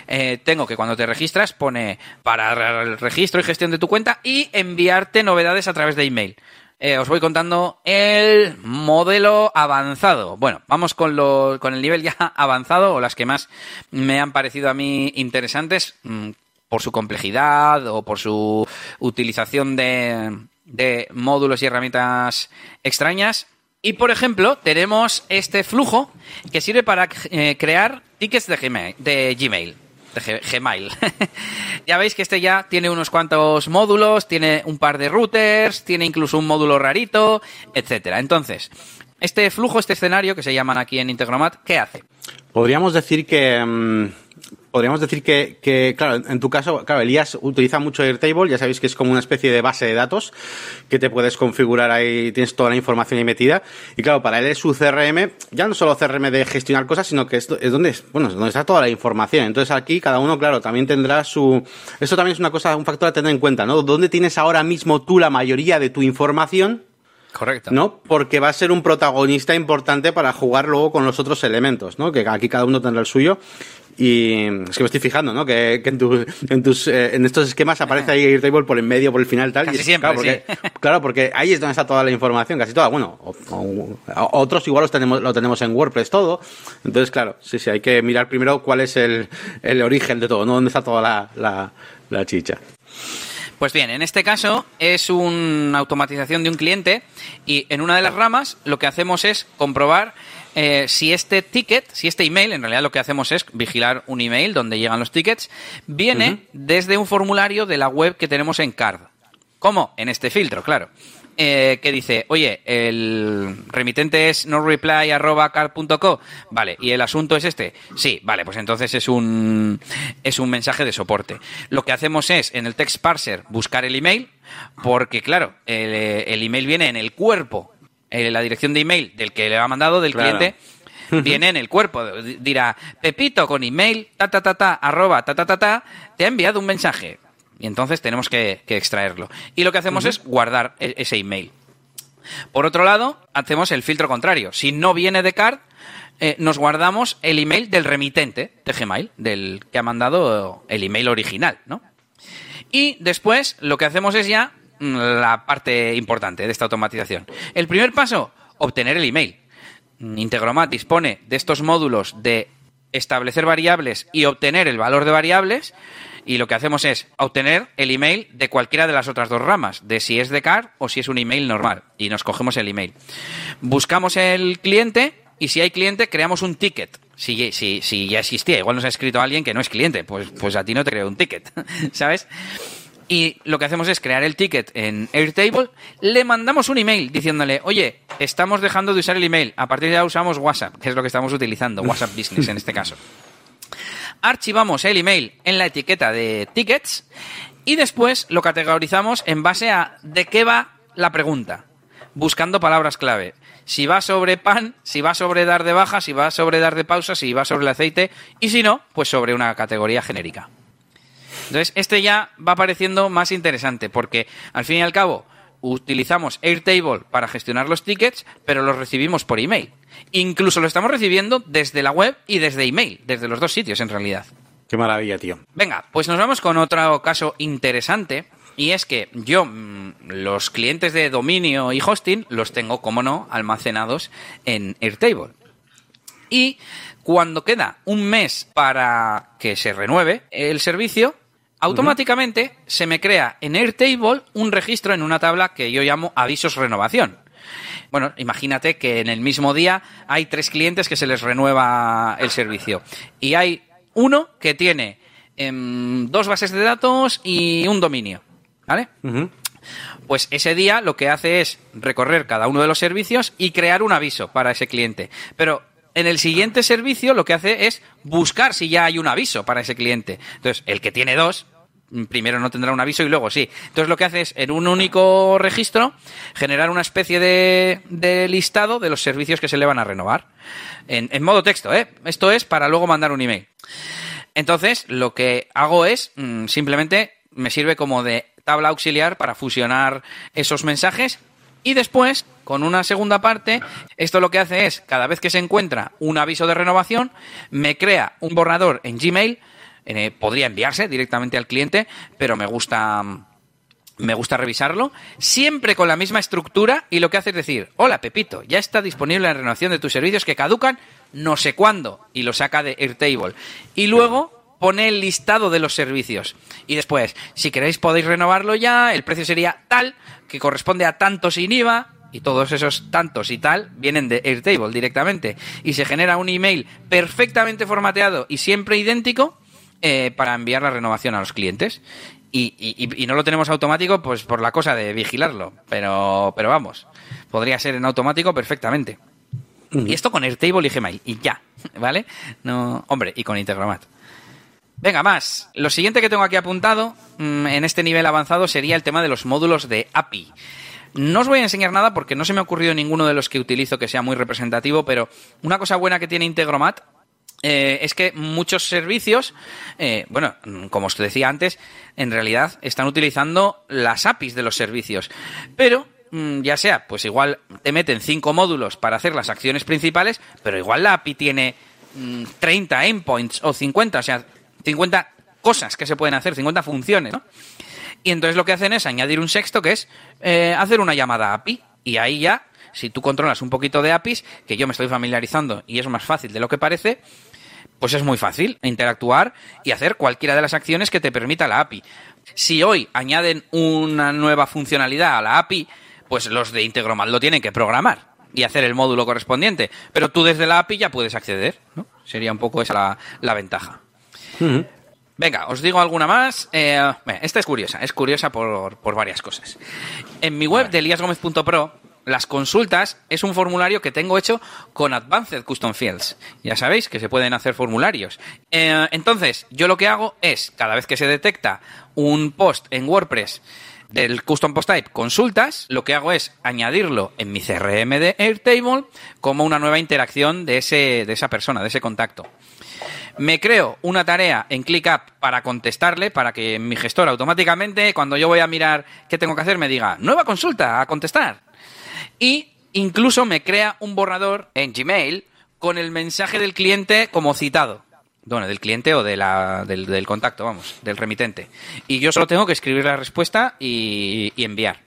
eh, tengo que cuando te registras pone para el registro y gestión de tu cuenta y enviarte novedades a través de email. Eh, os voy contando el modelo avanzado. Bueno, vamos con, lo, con el nivel ya avanzado o las que más me han parecido a mí interesantes mm, por su complejidad o por su utilización de, de módulos y herramientas extrañas. Y por ejemplo, tenemos este flujo que sirve para eh, crear tickets de Gmail. De Gmail. De Gmail. ya veis que este ya tiene unos cuantos módulos, tiene un par de routers, tiene incluso un módulo rarito, etcétera. Entonces, este flujo, este escenario que se llaman aquí en Integromat, ¿qué hace? Podríamos decir que mm, podríamos decir que, que, claro, en tu caso, claro, Elías utiliza mucho Airtable, ya sabéis que es como una especie de base de datos que te puedes configurar ahí, tienes toda la información ahí metida. Y claro, para él es su CRM, ya no solo CRM de gestionar cosas, sino que es, es donde, bueno, es donde está toda la información. Entonces aquí cada uno, claro, también tendrá su, esto también es una cosa, un factor a tener en cuenta, ¿no? ¿Dónde tienes ahora mismo tú la mayoría de tu información? Correcto. ¿No? Porque va a ser un protagonista importante para jugar luego con los otros elementos, ¿no? Que aquí cada uno tendrá el suyo. Y es que me estoy fijando, ¿no? Que, en, en, tus, eh, en estos esquemas aparece ahí Airtable por el medio, por el final, tal. Casi siempre, claro, porque, claro, porque ahí es donde está toda la información, casi toda. Bueno, otros igual los tenemos, lo tenemos en WordPress todo. Entonces, claro, sí, sí, hay que mirar primero cuál es el, el origen de todo, ¿no? Dónde está toda la, la, la chicha. Pues bien, en este caso es una automatización de un cliente y en una de las ramas lo que hacemos es comprobar eh, si este ticket, si este email, en realidad lo que hacemos es vigilar un email donde llegan los tickets, viene desde un formulario de la web que tenemos en Card. ¿Cómo? En este filtro, claro. Eh, que dice, oye, el remitente es noreply.card.co. Vale, ¿y el asunto es este? Sí, vale, pues entonces es un, es un mensaje de soporte. Lo que hacemos es, en el text parser, buscar el email, porque claro, el, el email viene en el cuerpo eh, la dirección de email del que le ha mandado, del cliente, viene en el cuerpo. Dirá, Pepito con email, ta ta ta ta, arroba, ta ta ta ta, te ha enviado un mensaje. Y entonces tenemos que, extraerlo. Y lo que hacemos es guardar e-, ese email. Por otro lado, hacemos el filtro contrario. Si no viene de card, eh, nos guardamos el email del remitente de Gmail, del que ha mandado el email original, ¿no? Y después lo que hacemos es ya la parte importante de esta automatización. El primer paso, obtener el email. Integromat dispone de estos módulos de establecer variables y obtener el valor de variables y lo que hacemos es obtener el email de cualquiera de las otras dos ramas, de si es de car o si es un email normal y nos cogemos el email. Buscamos el cliente y si hay cliente creamos un ticket. Si, si, si ya existía, igual nos ha escrito alguien que no es cliente, pues, pues a ti no te creo un ticket, ¿sabes? Y lo que hacemos es crear el ticket en Airtable, le mandamos un email diciéndole, oye, estamos dejando de usar el email, a partir de ahora usamos WhatsApp, que es lo que estamos utilizando, WhatsApp Business en este caso. Archivamos el email en la etiqueta de tickets y después lo categorizamos en base a de qué va la pregunta, buscando palabras clave. Si va sobre pan, si va sobre dar de baja, si va sobre dar de pausa, si va sobre el aceite y si no, pues sobre una categoría genérica. Entonces, este ya va pareciendo más interesante porque, al fin y al cabo, utilizamos Airtable para gestionar los tickets, pero los recibimos por email. Incluso lo estamos recibiendo desde la web y desde email, desde los dos sitios en realidad. Qué maravilla, tío. Venga, pues nos vamos con otro caso interesante. Y es que yo, mm, los clientes de dominio y hosting, los tengo, como no, almacenados en Airtable. Y cuando queda un mes para que se renueve el servicio, automáticamente se me crea en Airtable un registro en una tabla que yo llamo avisos renovación. Bueno, imagínate que en el mismo día hay tres clientes que se les renueva el servicio. Y hay uno que tiene em, dos bases de datos y un dominio. ¿Vale? Pues ese día lo que hace es recorrer cada uno de los servicios y crear un aviso para ese cliente. Pero en el siguiente servicio lo que hace es buscar si ya hay un aviso para ese cliente. Entonces, el que tiene dos, primero no tendrá un aviso y luego sí. Entonces lo que hace es, en un único registro, generar una especie de, listado de los servicios que se le van a renovar. En, modo texto, ¿eh? Esto es para luego mandar un email. Entonces, lo que hago es, mm, simplemente me sirve como de tabla auxiliar para fusionar esos mensajes y después con una segunda parte. Esto lo que hace es, cada vez que se encuentra un aviso de renovación, me crea un borrador en Gmail. Eh, podría enviarse directamente al cliente, pero me gusta me gusta revisarlo, siempre con la misma estructura y lo que hace es decir, hola Pepito, ya está disponible la renovación de tus servicios que caducan no sé cuándo y lo saca de Airtable. Y luego pone el listado de los servicios. Y después, si queréis podéis renovarlo ya, el precio sería tal, que corresponde a tanto sin IVA, y todos esos tantos y tal vienen de Airtable directamente. Y se genera un email perfectamente formateado y siempre idéntico eh, para enviar la renovación a los clientes. Y, no lo tenemos automático pues por la cosa de vigilarlo. Pero, pero vamos, podría ser en automático perfectamente. Y esto con Airtable y Gmail. Y ya, ¿vale? No, hombre, y con Integromat. Venga, más. Lo siguiente que tengo aquí apuntado mm, en este nivel avanzado sería el tema de los módulos de API. No os voy a enseñar nada porque no se me ha ocurrido ninguno de los que utilizo que sea muy representativo, pero una cosa buena que tiene Integromat eh, es que muchos servicios, eh, bueno, como os decía antes, en realidad están utilizando las APIs de los servicios. Pero, mm, ya sea, pues igual te meten cinco módulos para hacer las acciones principales, pero igual la API tiene 30 mm, endpoints o 50, o sea, 50 cosas que se pueden hacer, 50 funciones, ¿no? Y entonces lo que hacen es añadir un sexto que es eh, hacer una llamada API. Y ahí ya, si tú controlas un poquito de APIs, que yo me estoy familiarizando y es más fácil de lo que parece, pues es muy fácil interactuar y hacer cualquiera de las acciones que te permita la API. Si hoy añaden una nueva funcionalidad a la API, pues los de Integromat lo tienen que programar y hacer el módulo correspondiente. Pero tú desde la API ya puedes acceder, ¿no? Sería un poco esa la, la ventaja. Venga, os digo alguna más. Eh, esta es curiosa, es curiosa por, varias cosas. En mi web de eliasgomez.pro, las consultas es un formulario que tengo hecho con Advanced Custom Fields. Ya sabéis que se pueden hacer formularios. Eh, entonces, yo lo que hago es, cada vez que se detecta un post en WordPress del Custom Post Type consultas, lo que hago es añadirlo en mi CRM de Airtable como una nueva interacción de, ese, de esa persona, de ese contacto me creo una tarea en ClickUp para contestarle, para que mi gestor automáticamente, cuando yo voy a mirar qué tengo que hacer, me diga, nueva consulta, a contestar. Y incluso me crea un borrador en Gmail con el mensaje del cliente como citado. Bueno, del cliente o de la, del, contacto, vamos, del remitente. Y yo solo tengo que escribir la respuesta y enviar.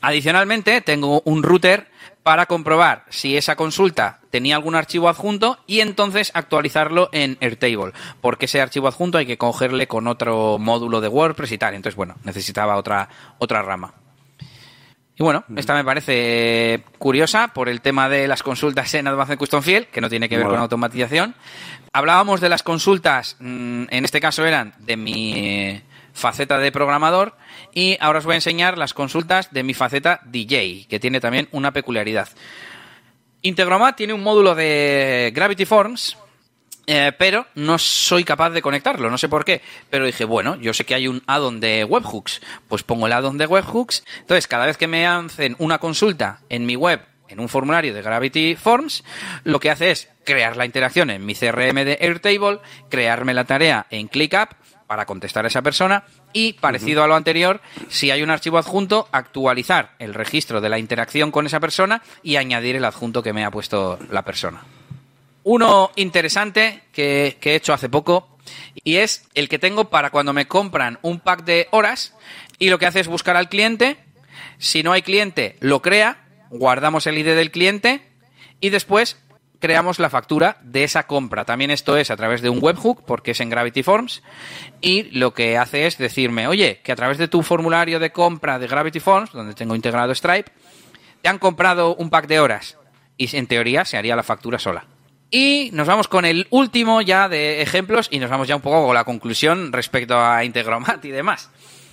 Adicionalmente, tengo un router para comprobar si esa consulta tenía algún archivo adjunto y entonces actualizarlo en Airtable, porque ese archivo adjunto hay que cogerle con otro módulo de WordPress y tal. Entonces, bueno, necesitaba otra, otra rama. Y bueno, esta me parece curiosa por el tema de las consultas en Advanced Custom Field, que no tiene que ver con automatización. Hablábamos de las consultas, mm, en este caso eran de mi faceta de programador y ahora os voy a enseñar las consultas de mi faceta DJ, que tiene también una peculiaridad. Integromat tiene un módulo de Gravity Forms, eh, pero no soy capaz de conectarlo, no sé por qué. Pero dije, bueno, yo sé que hay un addon de webhooks, pues pongo el addon de webhooks. Entonces, cada vez que me hacen una consulta en mi web, en un formulario de Gravity Forms, lo que hace es crear la interacción en mi CRM de Airtable, crearme la tarea en ClickUp, para contestar a esa persona y, parecido a lo anterior, si hay un archivo adjunto, actualizar el registro de la interacción con esa persona y añadir el adjunto que me ha puesto la persona. Uno interesante que, he hecho hace poco y es el que tengo para cuando me compran un pack de horas y lo que hace es buscar al cliente. Si no hay cliente, lo crea, guardamos el ID del cliente y después creamos la factura de esa compra. También esto es a través de un webhook, porque es en Gravity Forms, y lo que hace es decirme, oye, que a través de tu formulario de compra de Gravity Forms, donde tengo integrado Stripe, te han comprado un pack de horas, y en teoría se haría la factura sola. Y nos vamos con el último ya de ejemplos, y nos vamos ya un poco con la conclusión respecto a Integromat y demás.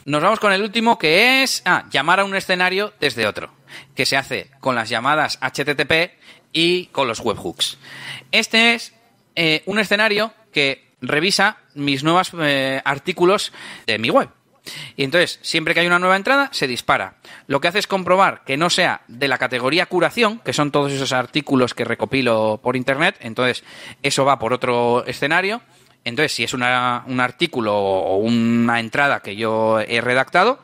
Nos vamos con el último que es ah, llamar a un escenario desde otro, que se hace con las llamadas HTTP y con los webhooks. Este es eh, un escenario que revisa mis nuevos eh, artículos de mi web. Y entonces, siempre que hay una nueva entrada, se dispara. Lo que hace es comprobar que no sea de la categoría curación, que son todos esos artículos que recopilo por internet. Entonces, eso va por otro escenario. Entonces, si es un artículo o una entrada que yo he redactado,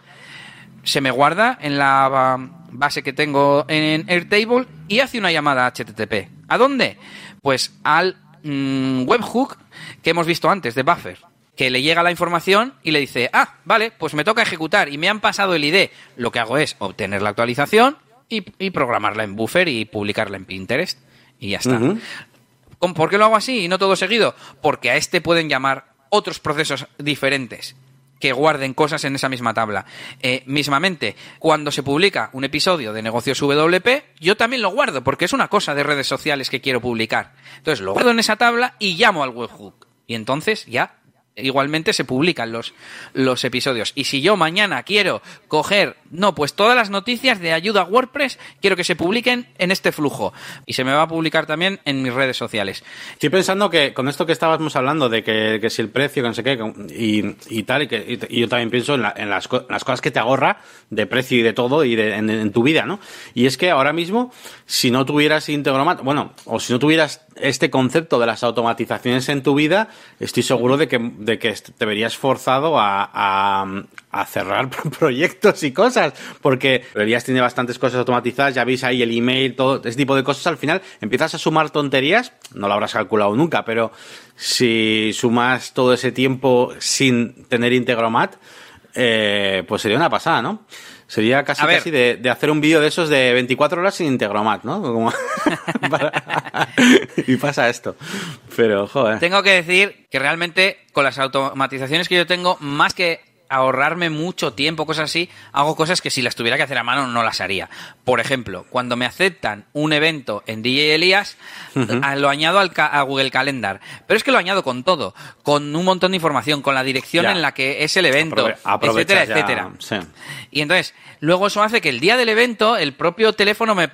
se me guarda en la base que tengo en Airtable y hace una llamada HTTP. ¿A dónde? Pues al mm, webhook que hemos visto antes de Buffer que le llega la información y le dice, ah, vale, pues me toca ejecutar y me han pasado el ID. Lo que hago es obtener la actualización y, programarla en buffer y publicarla en Pinterest. Y ya está. ¿Por qué lo hago así y no todo seguido? Porque a este pueden llamar otros procesos diferentes que guarden cosas en esa misma tabla. Eh, mismamente, cuando se publica un episodio de Negocios WP, yo también lo guardo, porque es una cosa de redes sociales que quiero publicar. Entonces lo guardo en esa tabla y llamo al webhook. Y entonces ya igualmente se publican los, los episodios. Y si yo mañana quiero coger, no, pues todas las noticias de ayuda a WordPress, quiero que se publiquen en este flujo. Y se me va a publicar también en mis redes sociales. Estoy pensando que con esto que estábamos hablando, de que, si el precio, que no sé qué, y, tal, y, que, yo también pienso en, en, las, cosas que te ahorra de precio y de todo y de, en, tu vida, ¿no? Y es que ahora mismo, si no tuvieras Integromat, bueno, o si no tuvieras este concepto de las automatizaciones en tu vida, estoy seguro de que, de que te verías forzado a, a, cerrar proyectos y cosas, porque Elías tiene bastantes cosas automatizadas, ya veis ahí el email, todo ese tipo de cosas, al final empiezas a sumar tonterías, no lo habrás calculado nunca, pero si sumas todo ese tiempo sin tener Integromat, eh, pues sería una pasada, ¿no? Sería casi, casi de, hacer un vídeo de esos de 24 horas sin Integromat, ¿no? y pasa esto. Pero, joder. Tengo que decir que realmente con las automatizaciones que yo tengo, más que ahorrarme mucho tiempo, cosas así, hago cosas que si las tuviera que hacer a mano no las haría. Por ejemplo, cuando me aceptan un evento en DJ Elías, lo añado al a Google Calendar. Pero es que lo añado con todo, con un montón de información, con la dirección en la que es el evento, etcétera, etcétera. Y entonces, luego eso hace que el día del evento, el propio teléfono me,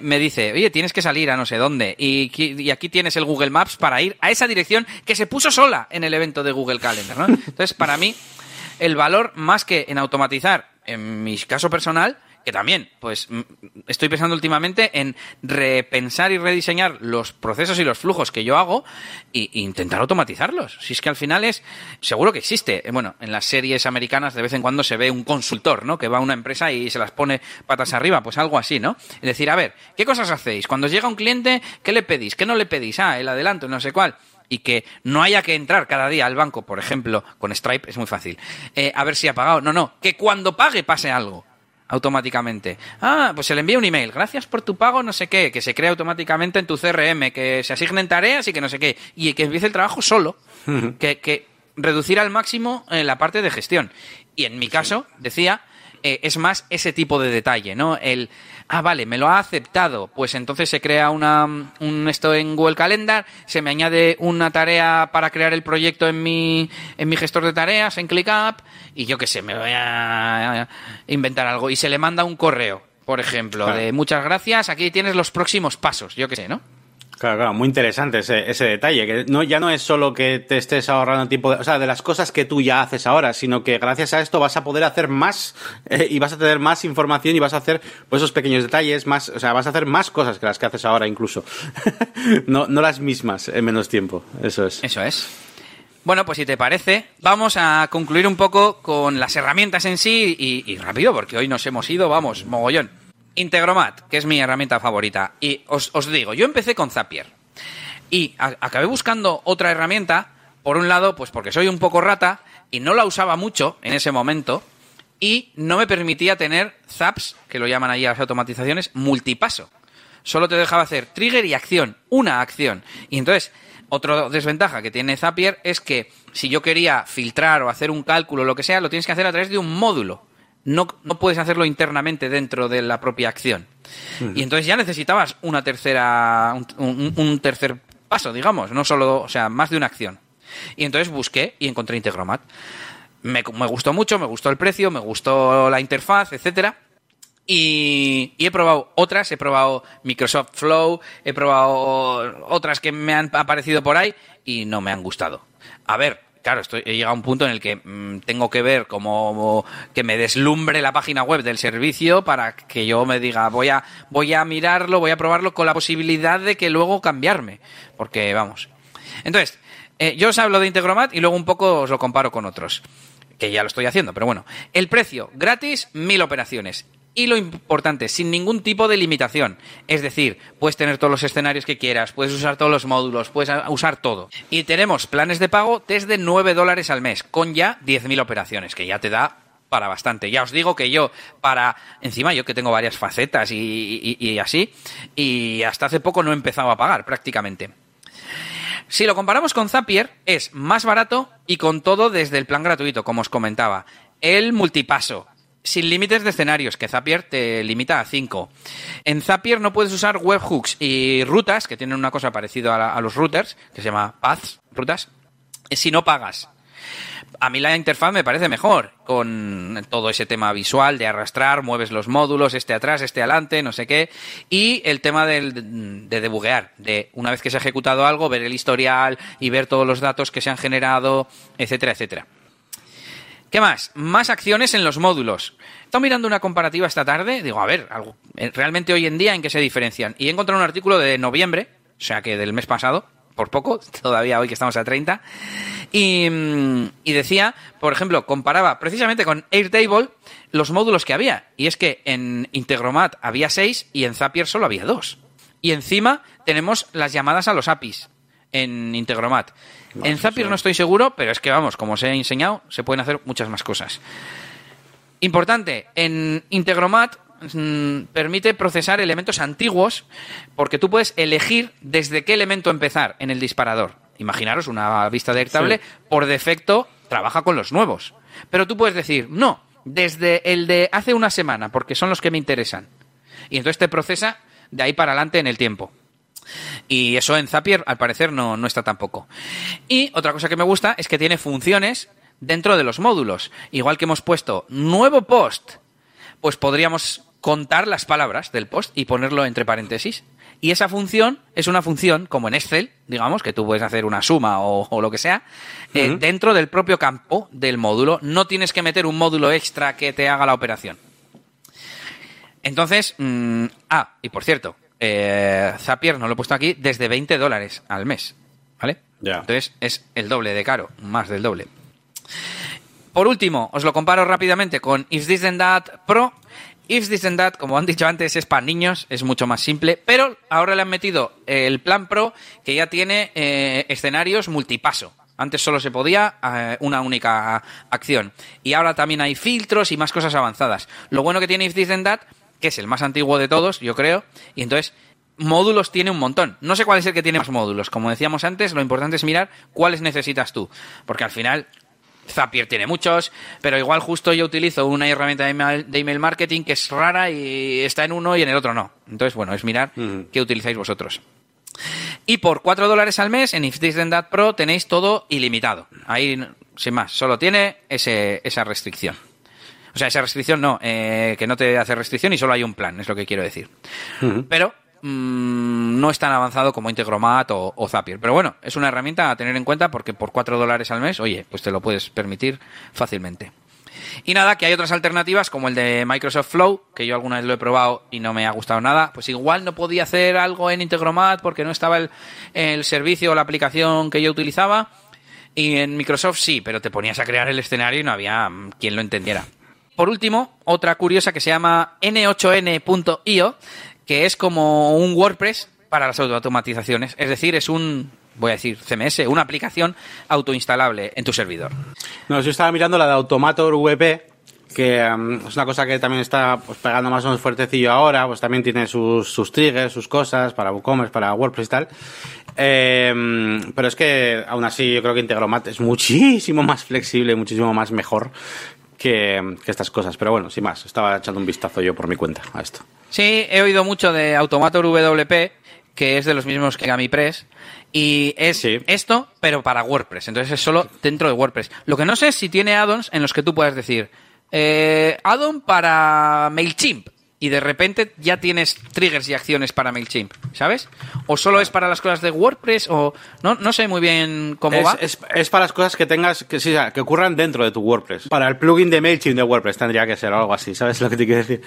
me, dice, oye, tienes que salir a no sé dónde. Y, y, aquí tienes el Google Maps para ir a esa dirección que se puso sola en el evento de Google Calendar. ¿no? Entonces, para mí el valor más que en automatizar, en mi caso personal, que también, pues estoy pensando últimamente en repensar y rediseñar los procesos y los flujos que yo hago e intentar automatizarlos. Si es que al final es, seguro que existe. Eh, bueno, en las series americanas de vez en cuando se ve un consultor, ¿no? Que va a una empresa y se las pone patas arriba, pues algo así, ¿no? Es decir, a ver, ¿qué cosas hacéis? Cuando llega un cliente, ¿qué le pedís? ¿Qué no le pedís? Ah, el adelanto, no sé cuál y que no haya que entrar cada día al banco, por ejemplo, con Stripe es muy fácil, eh, a ver si ha pagado. No, no, que cuando pague pase algo automáticamente. Ah, pues se le envía un email. Gracias por tu pago, no sé qué, que se crea automáticamente en tu CRM, que se asignen tareas y que no sé qué. Y que empiece el trabajo solo. que, que reducir al máximo eh, la parte de gestión. Y en mi caso, decía, eh, es más ese tipo de detalle, ¿no? El, ah, vale, me lo ha aceptado, pues entonces se crea una, un esto en Google Calendar, se me añade una tarea para crear el proyecto en mi, en mi gestor de tareas, en ClickUp, y yo qué sé, me voy a inventar algo, y se le manda un correo, por ejemplo, de muchas gracias, aquí tienes los próximos pasos, yo qué sé, ¿no? Claro, claro, muy interesante ese, detalle, que ya no es solo que te estés ahorrando tiempo, de, o sea, de las cosas que tú ya haces ahora, sino que gracias a esto vas a poder hacer más eh, y vas a tener más información y vas a hacer pues, esos pequeños detalles, más, o sea, vas a hacer más cosas que las que haces ahora incluso. no, no las mismas en menos tiempo, eso es. Eso es. Bueno, pues si te parece, vamos a concluir un poco con las herramientas en sí y rápido, porque hoy nos hemos ido, vamos, mogollón. Integromat, que es mi herramienta favorita. Y os, digo, yo empecé con Zapier. Y acabé buscando otra herramienta, por un lado, pues porque soy un poco rata y no la usaba mucho en ese momento y no me permitía tener zaps, que lo llaman ahí las automatizaciones, multipaso. Solo te dejaba hacer trigger y acción, una acción. Y entonces, otra desventaja que tiene Zapier es que si yo quería filtrar o hacer un cálculo o lo que sea, lo tienes que hacer a través de un módulo no, no puedes hacerlo internamente dentro de la propia acción. Y entonces ya necesitabas una tercera, un, tercer paso, digamos, no solo, o sea, más de una acción. Y entonces busqué y encontré Integromat. Me, me gustó mucho, me gustó el precio, me gustó la interfaz, etcétera. Y, y, he probado otras, he probado Microsoft Flow, he probado otras que me han aparecido por ahí y no me han gustado. A ver, claro, estoy, he llegado a un punto en el que mm, tengo que ver como que me deslumbre la página web del servicio para que yo me diga, voy a, voy a mirarlo, voy a probarlo con la posibilidad de que luego cambiarme. Porque, vamos. Entonces, eh, yo os hablo de Integromat y luego un poco os lo comparo con otros. Que ya lo estoy haciendo, pero bueno. El precio, gratis, mil operaciones. Y lo importante, sin ningún tipo de limitación. Es decir, puedes tener todos los escenarios que quieras, puedes usar todos los módulos, puedes usar todo. Y tenemos planes de pago desde 9 dólares al mes, con ya 10.000 operaciones, que ya te da para bastante. Ya os digo que yo, para. Encima, yo que tengo varias facetas y, así, y hasta hace poco no he empezado a pagar prácticamente. Si lo comparamos con Zapier, es más barato y con todo desde el plan gratuito, como os comentaba. El multipaso, sin límites de escenarios, que Zapier te limita a 5. En Zapier no puedes usar webhooks y rutas, que tienen una cosa parecida a, a los routers, que se llama paths, rutas, si no pagas a mí la interfaz me parece mejor, con todo ese tema visual de arrastrar, mueves los módulos, este atrás, este adelante, no sé qué, y el tema de, de debuguear, de una vez que se ha ejecutado algo, ver el historial y ver todos los datos que se han generado, etcétera, etcétera. ¿Qué más? Más acciones en los módulos. He estado mirando una comparativa esta tarde, digo, a ver, eh, realmente hoy en día en qué se diferencian. Y he encontrado un artículo de noviembre, o sea que del mes pasado, por poco, todavía hoy que estamos a 30, Mm, y, decía, por ejemplo, comparaba precisamente con Airtable los módulos que había. Y es que en Integromat había seis y en Zapier solo había dos. Y encima tenemos las llamadas a los APIs en Integromat. en Zapier no estoy seguro, pero es que vamos, como os he enseñado, se pueden hacer muchas más cosas. Importante, en Integromat mm, permite procesar elementos antiguos porque tú puedes elegir desde qué elemento empezar en el disparador imaginaros una vista de Airtable, por defecto trabaja con los nuevos. Pero tú puedes decir, no, desde el de hace una semana, porque son los que me interesan. Y entonces te procesa de ahí para adelante en el tiempo. Y eso en Zapier, al parecer, no, no está tampoco. Y otra cosa que me gusta es que tiene funciones dentro de los módulos. Igual que hemos puesto nuevo post, pues podríamos contar las palabras del post y ponerlo entre paréntesis. Y esa función es una función, como en Excel, digamos, que tú puedes hacer una suma o, lo que sea, eh, dentro del propio campo del módulo. No tienes que meter un módulo extra que te haga la operación. Entonces, mm, ah, y por cierto, eh, Zapier, no lo he puesto aquí, desde 20 dólares al mes. ¿Vale? Entonces es el doble de caro, más del doble. Por último, os lo comparo rápidamente con Is This and That Pro, If This and That, como han dicho antes, es para niños, es mucho más simple, pero ahora le han metido el plan Pro que ya tiene eh, escenarios multipaso. Antes solo se podía eh, una única acción. Y ahora también hay filtros y más cosas avanzadas. Lo bueno que tiene If This and That, que es el más antiguo de todos, yo creo, y entonces módulos tiene un montón. No sé cuál es el que tiene más módulos. Como decíamos antes, lo importante es mirar cuáles necesitas tú. Porque al final Zapier tiene muchos, pero igual justo yo utilizo una herramienta de email, marketing que es rara y está en uno y en el otro no. Entonces, bueno, es mirar qué utilizáis vosotros. Y por 4 dólares al mes en If This Then That Pro tenéis todo ilimitado. Ahí, sin más, solo tiene ese, esa restricción. O sea, esa restricción no, eh, que no te hace restricción y solo hay un plan, es lo que quiero decir. Pero Mm, no es tan avanzado como Integromat o, Zapier. Pero bueno, es una herramienta a tener en cuenta porque por 4 dólares al mes, oye, pues te lo puedes permitir fácilmente. Y nada, que hay otras alternativas como el de Microsoft Flow, que yo alguna vez lo he probado y no me ha gustado nada. Pues igual no podía hacer algo en Integromat porque no estaba el, el servicio o la aplicación que yo utilizaba. Y en Microsoft sí, pero te ponías a crear el escenario y no había mm, quien lo entendiera. Por último, otra curiosa que se llama n8n.io, que es como un WordPress para las automatizaciones. Es decir, es un, voy a decir, CMS, una aplicación autoinstalable en tu servidor. No, yo estaba mirando la de Automator VP, que um, es una cosa que también está pues, pegando más o menos fuertecillo ahora, pues también tiene sus, sus triggers, sus cosas para WooCommerce, para WordPress y tal. Eh, pero es que aún así yo creo que Integromat es muchísimo más flexible, muchísimo más mejor que, estas cosas. Pero bueno, sin más, estaba echando un vistazo yo por mi cuenta a esto. Sí, he oído mucho de Automator WP, que es de los mismos que GamiPress. Y es esto, pero para WordPress. Entonces es solo dentro de WordPress. Lo que no sé es si tiene addons en los que tú puedas decir, eh, addon para MailChimp y de repente ya tienes triggers y acciones para MailChimp, ¿sabes? O solo es para las cosas de WordPress o no, no sé muy bien cómo es, va. Es, para las cosas que tengas, que, sí, que ocurran dentro de tu WordPress. Para el plugin de MailChimp de WordPress tendría que ser algo así, ¿sabes lo que te quiero decir?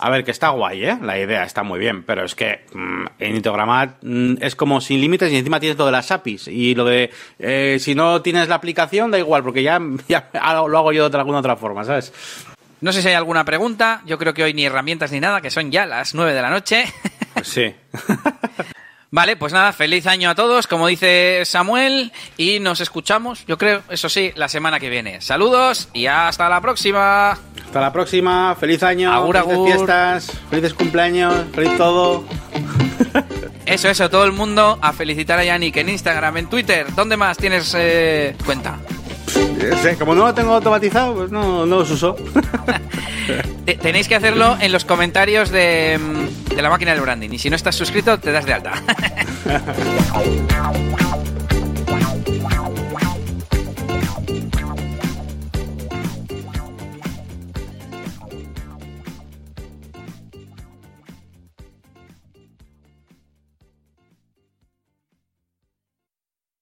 A ver, que está guay, ¿eh? La idea está muy bien, pero es que mm, en Integromat mm, es como sin límites y encima tienes lo de las APIs y lo de eh, si no tienes la aplicación da igual porque ya, ya lo hago yo de alguna otra forma, ¿sabes? No sé si hay alguna pregunta. Yo creo que hoy ni herramientas ni nada, que son ya las 9 de la noche. Pues sí. Vale, pues nada, feliz año a todos, como dice Samuel, y nos escuchamos, yo creo, eso sí, la semana que viene. Saludos y hasta la próxima. Hasta la próxima, feliz año, Agur, felices agur. fiestas, felices cumpleaños, feliz todo. Eso, eso, todo el mundo a felicitar a Yannick en Instagram, en Twitter. ¿Dónde más tienes eh, cuenta? Como no lo tengo automatizado, pues no, no los uso. Te- tenéis que hacerlo en los comentarios de, mm, de la máquina del branding. Y si no estás suscrito, te das de alta.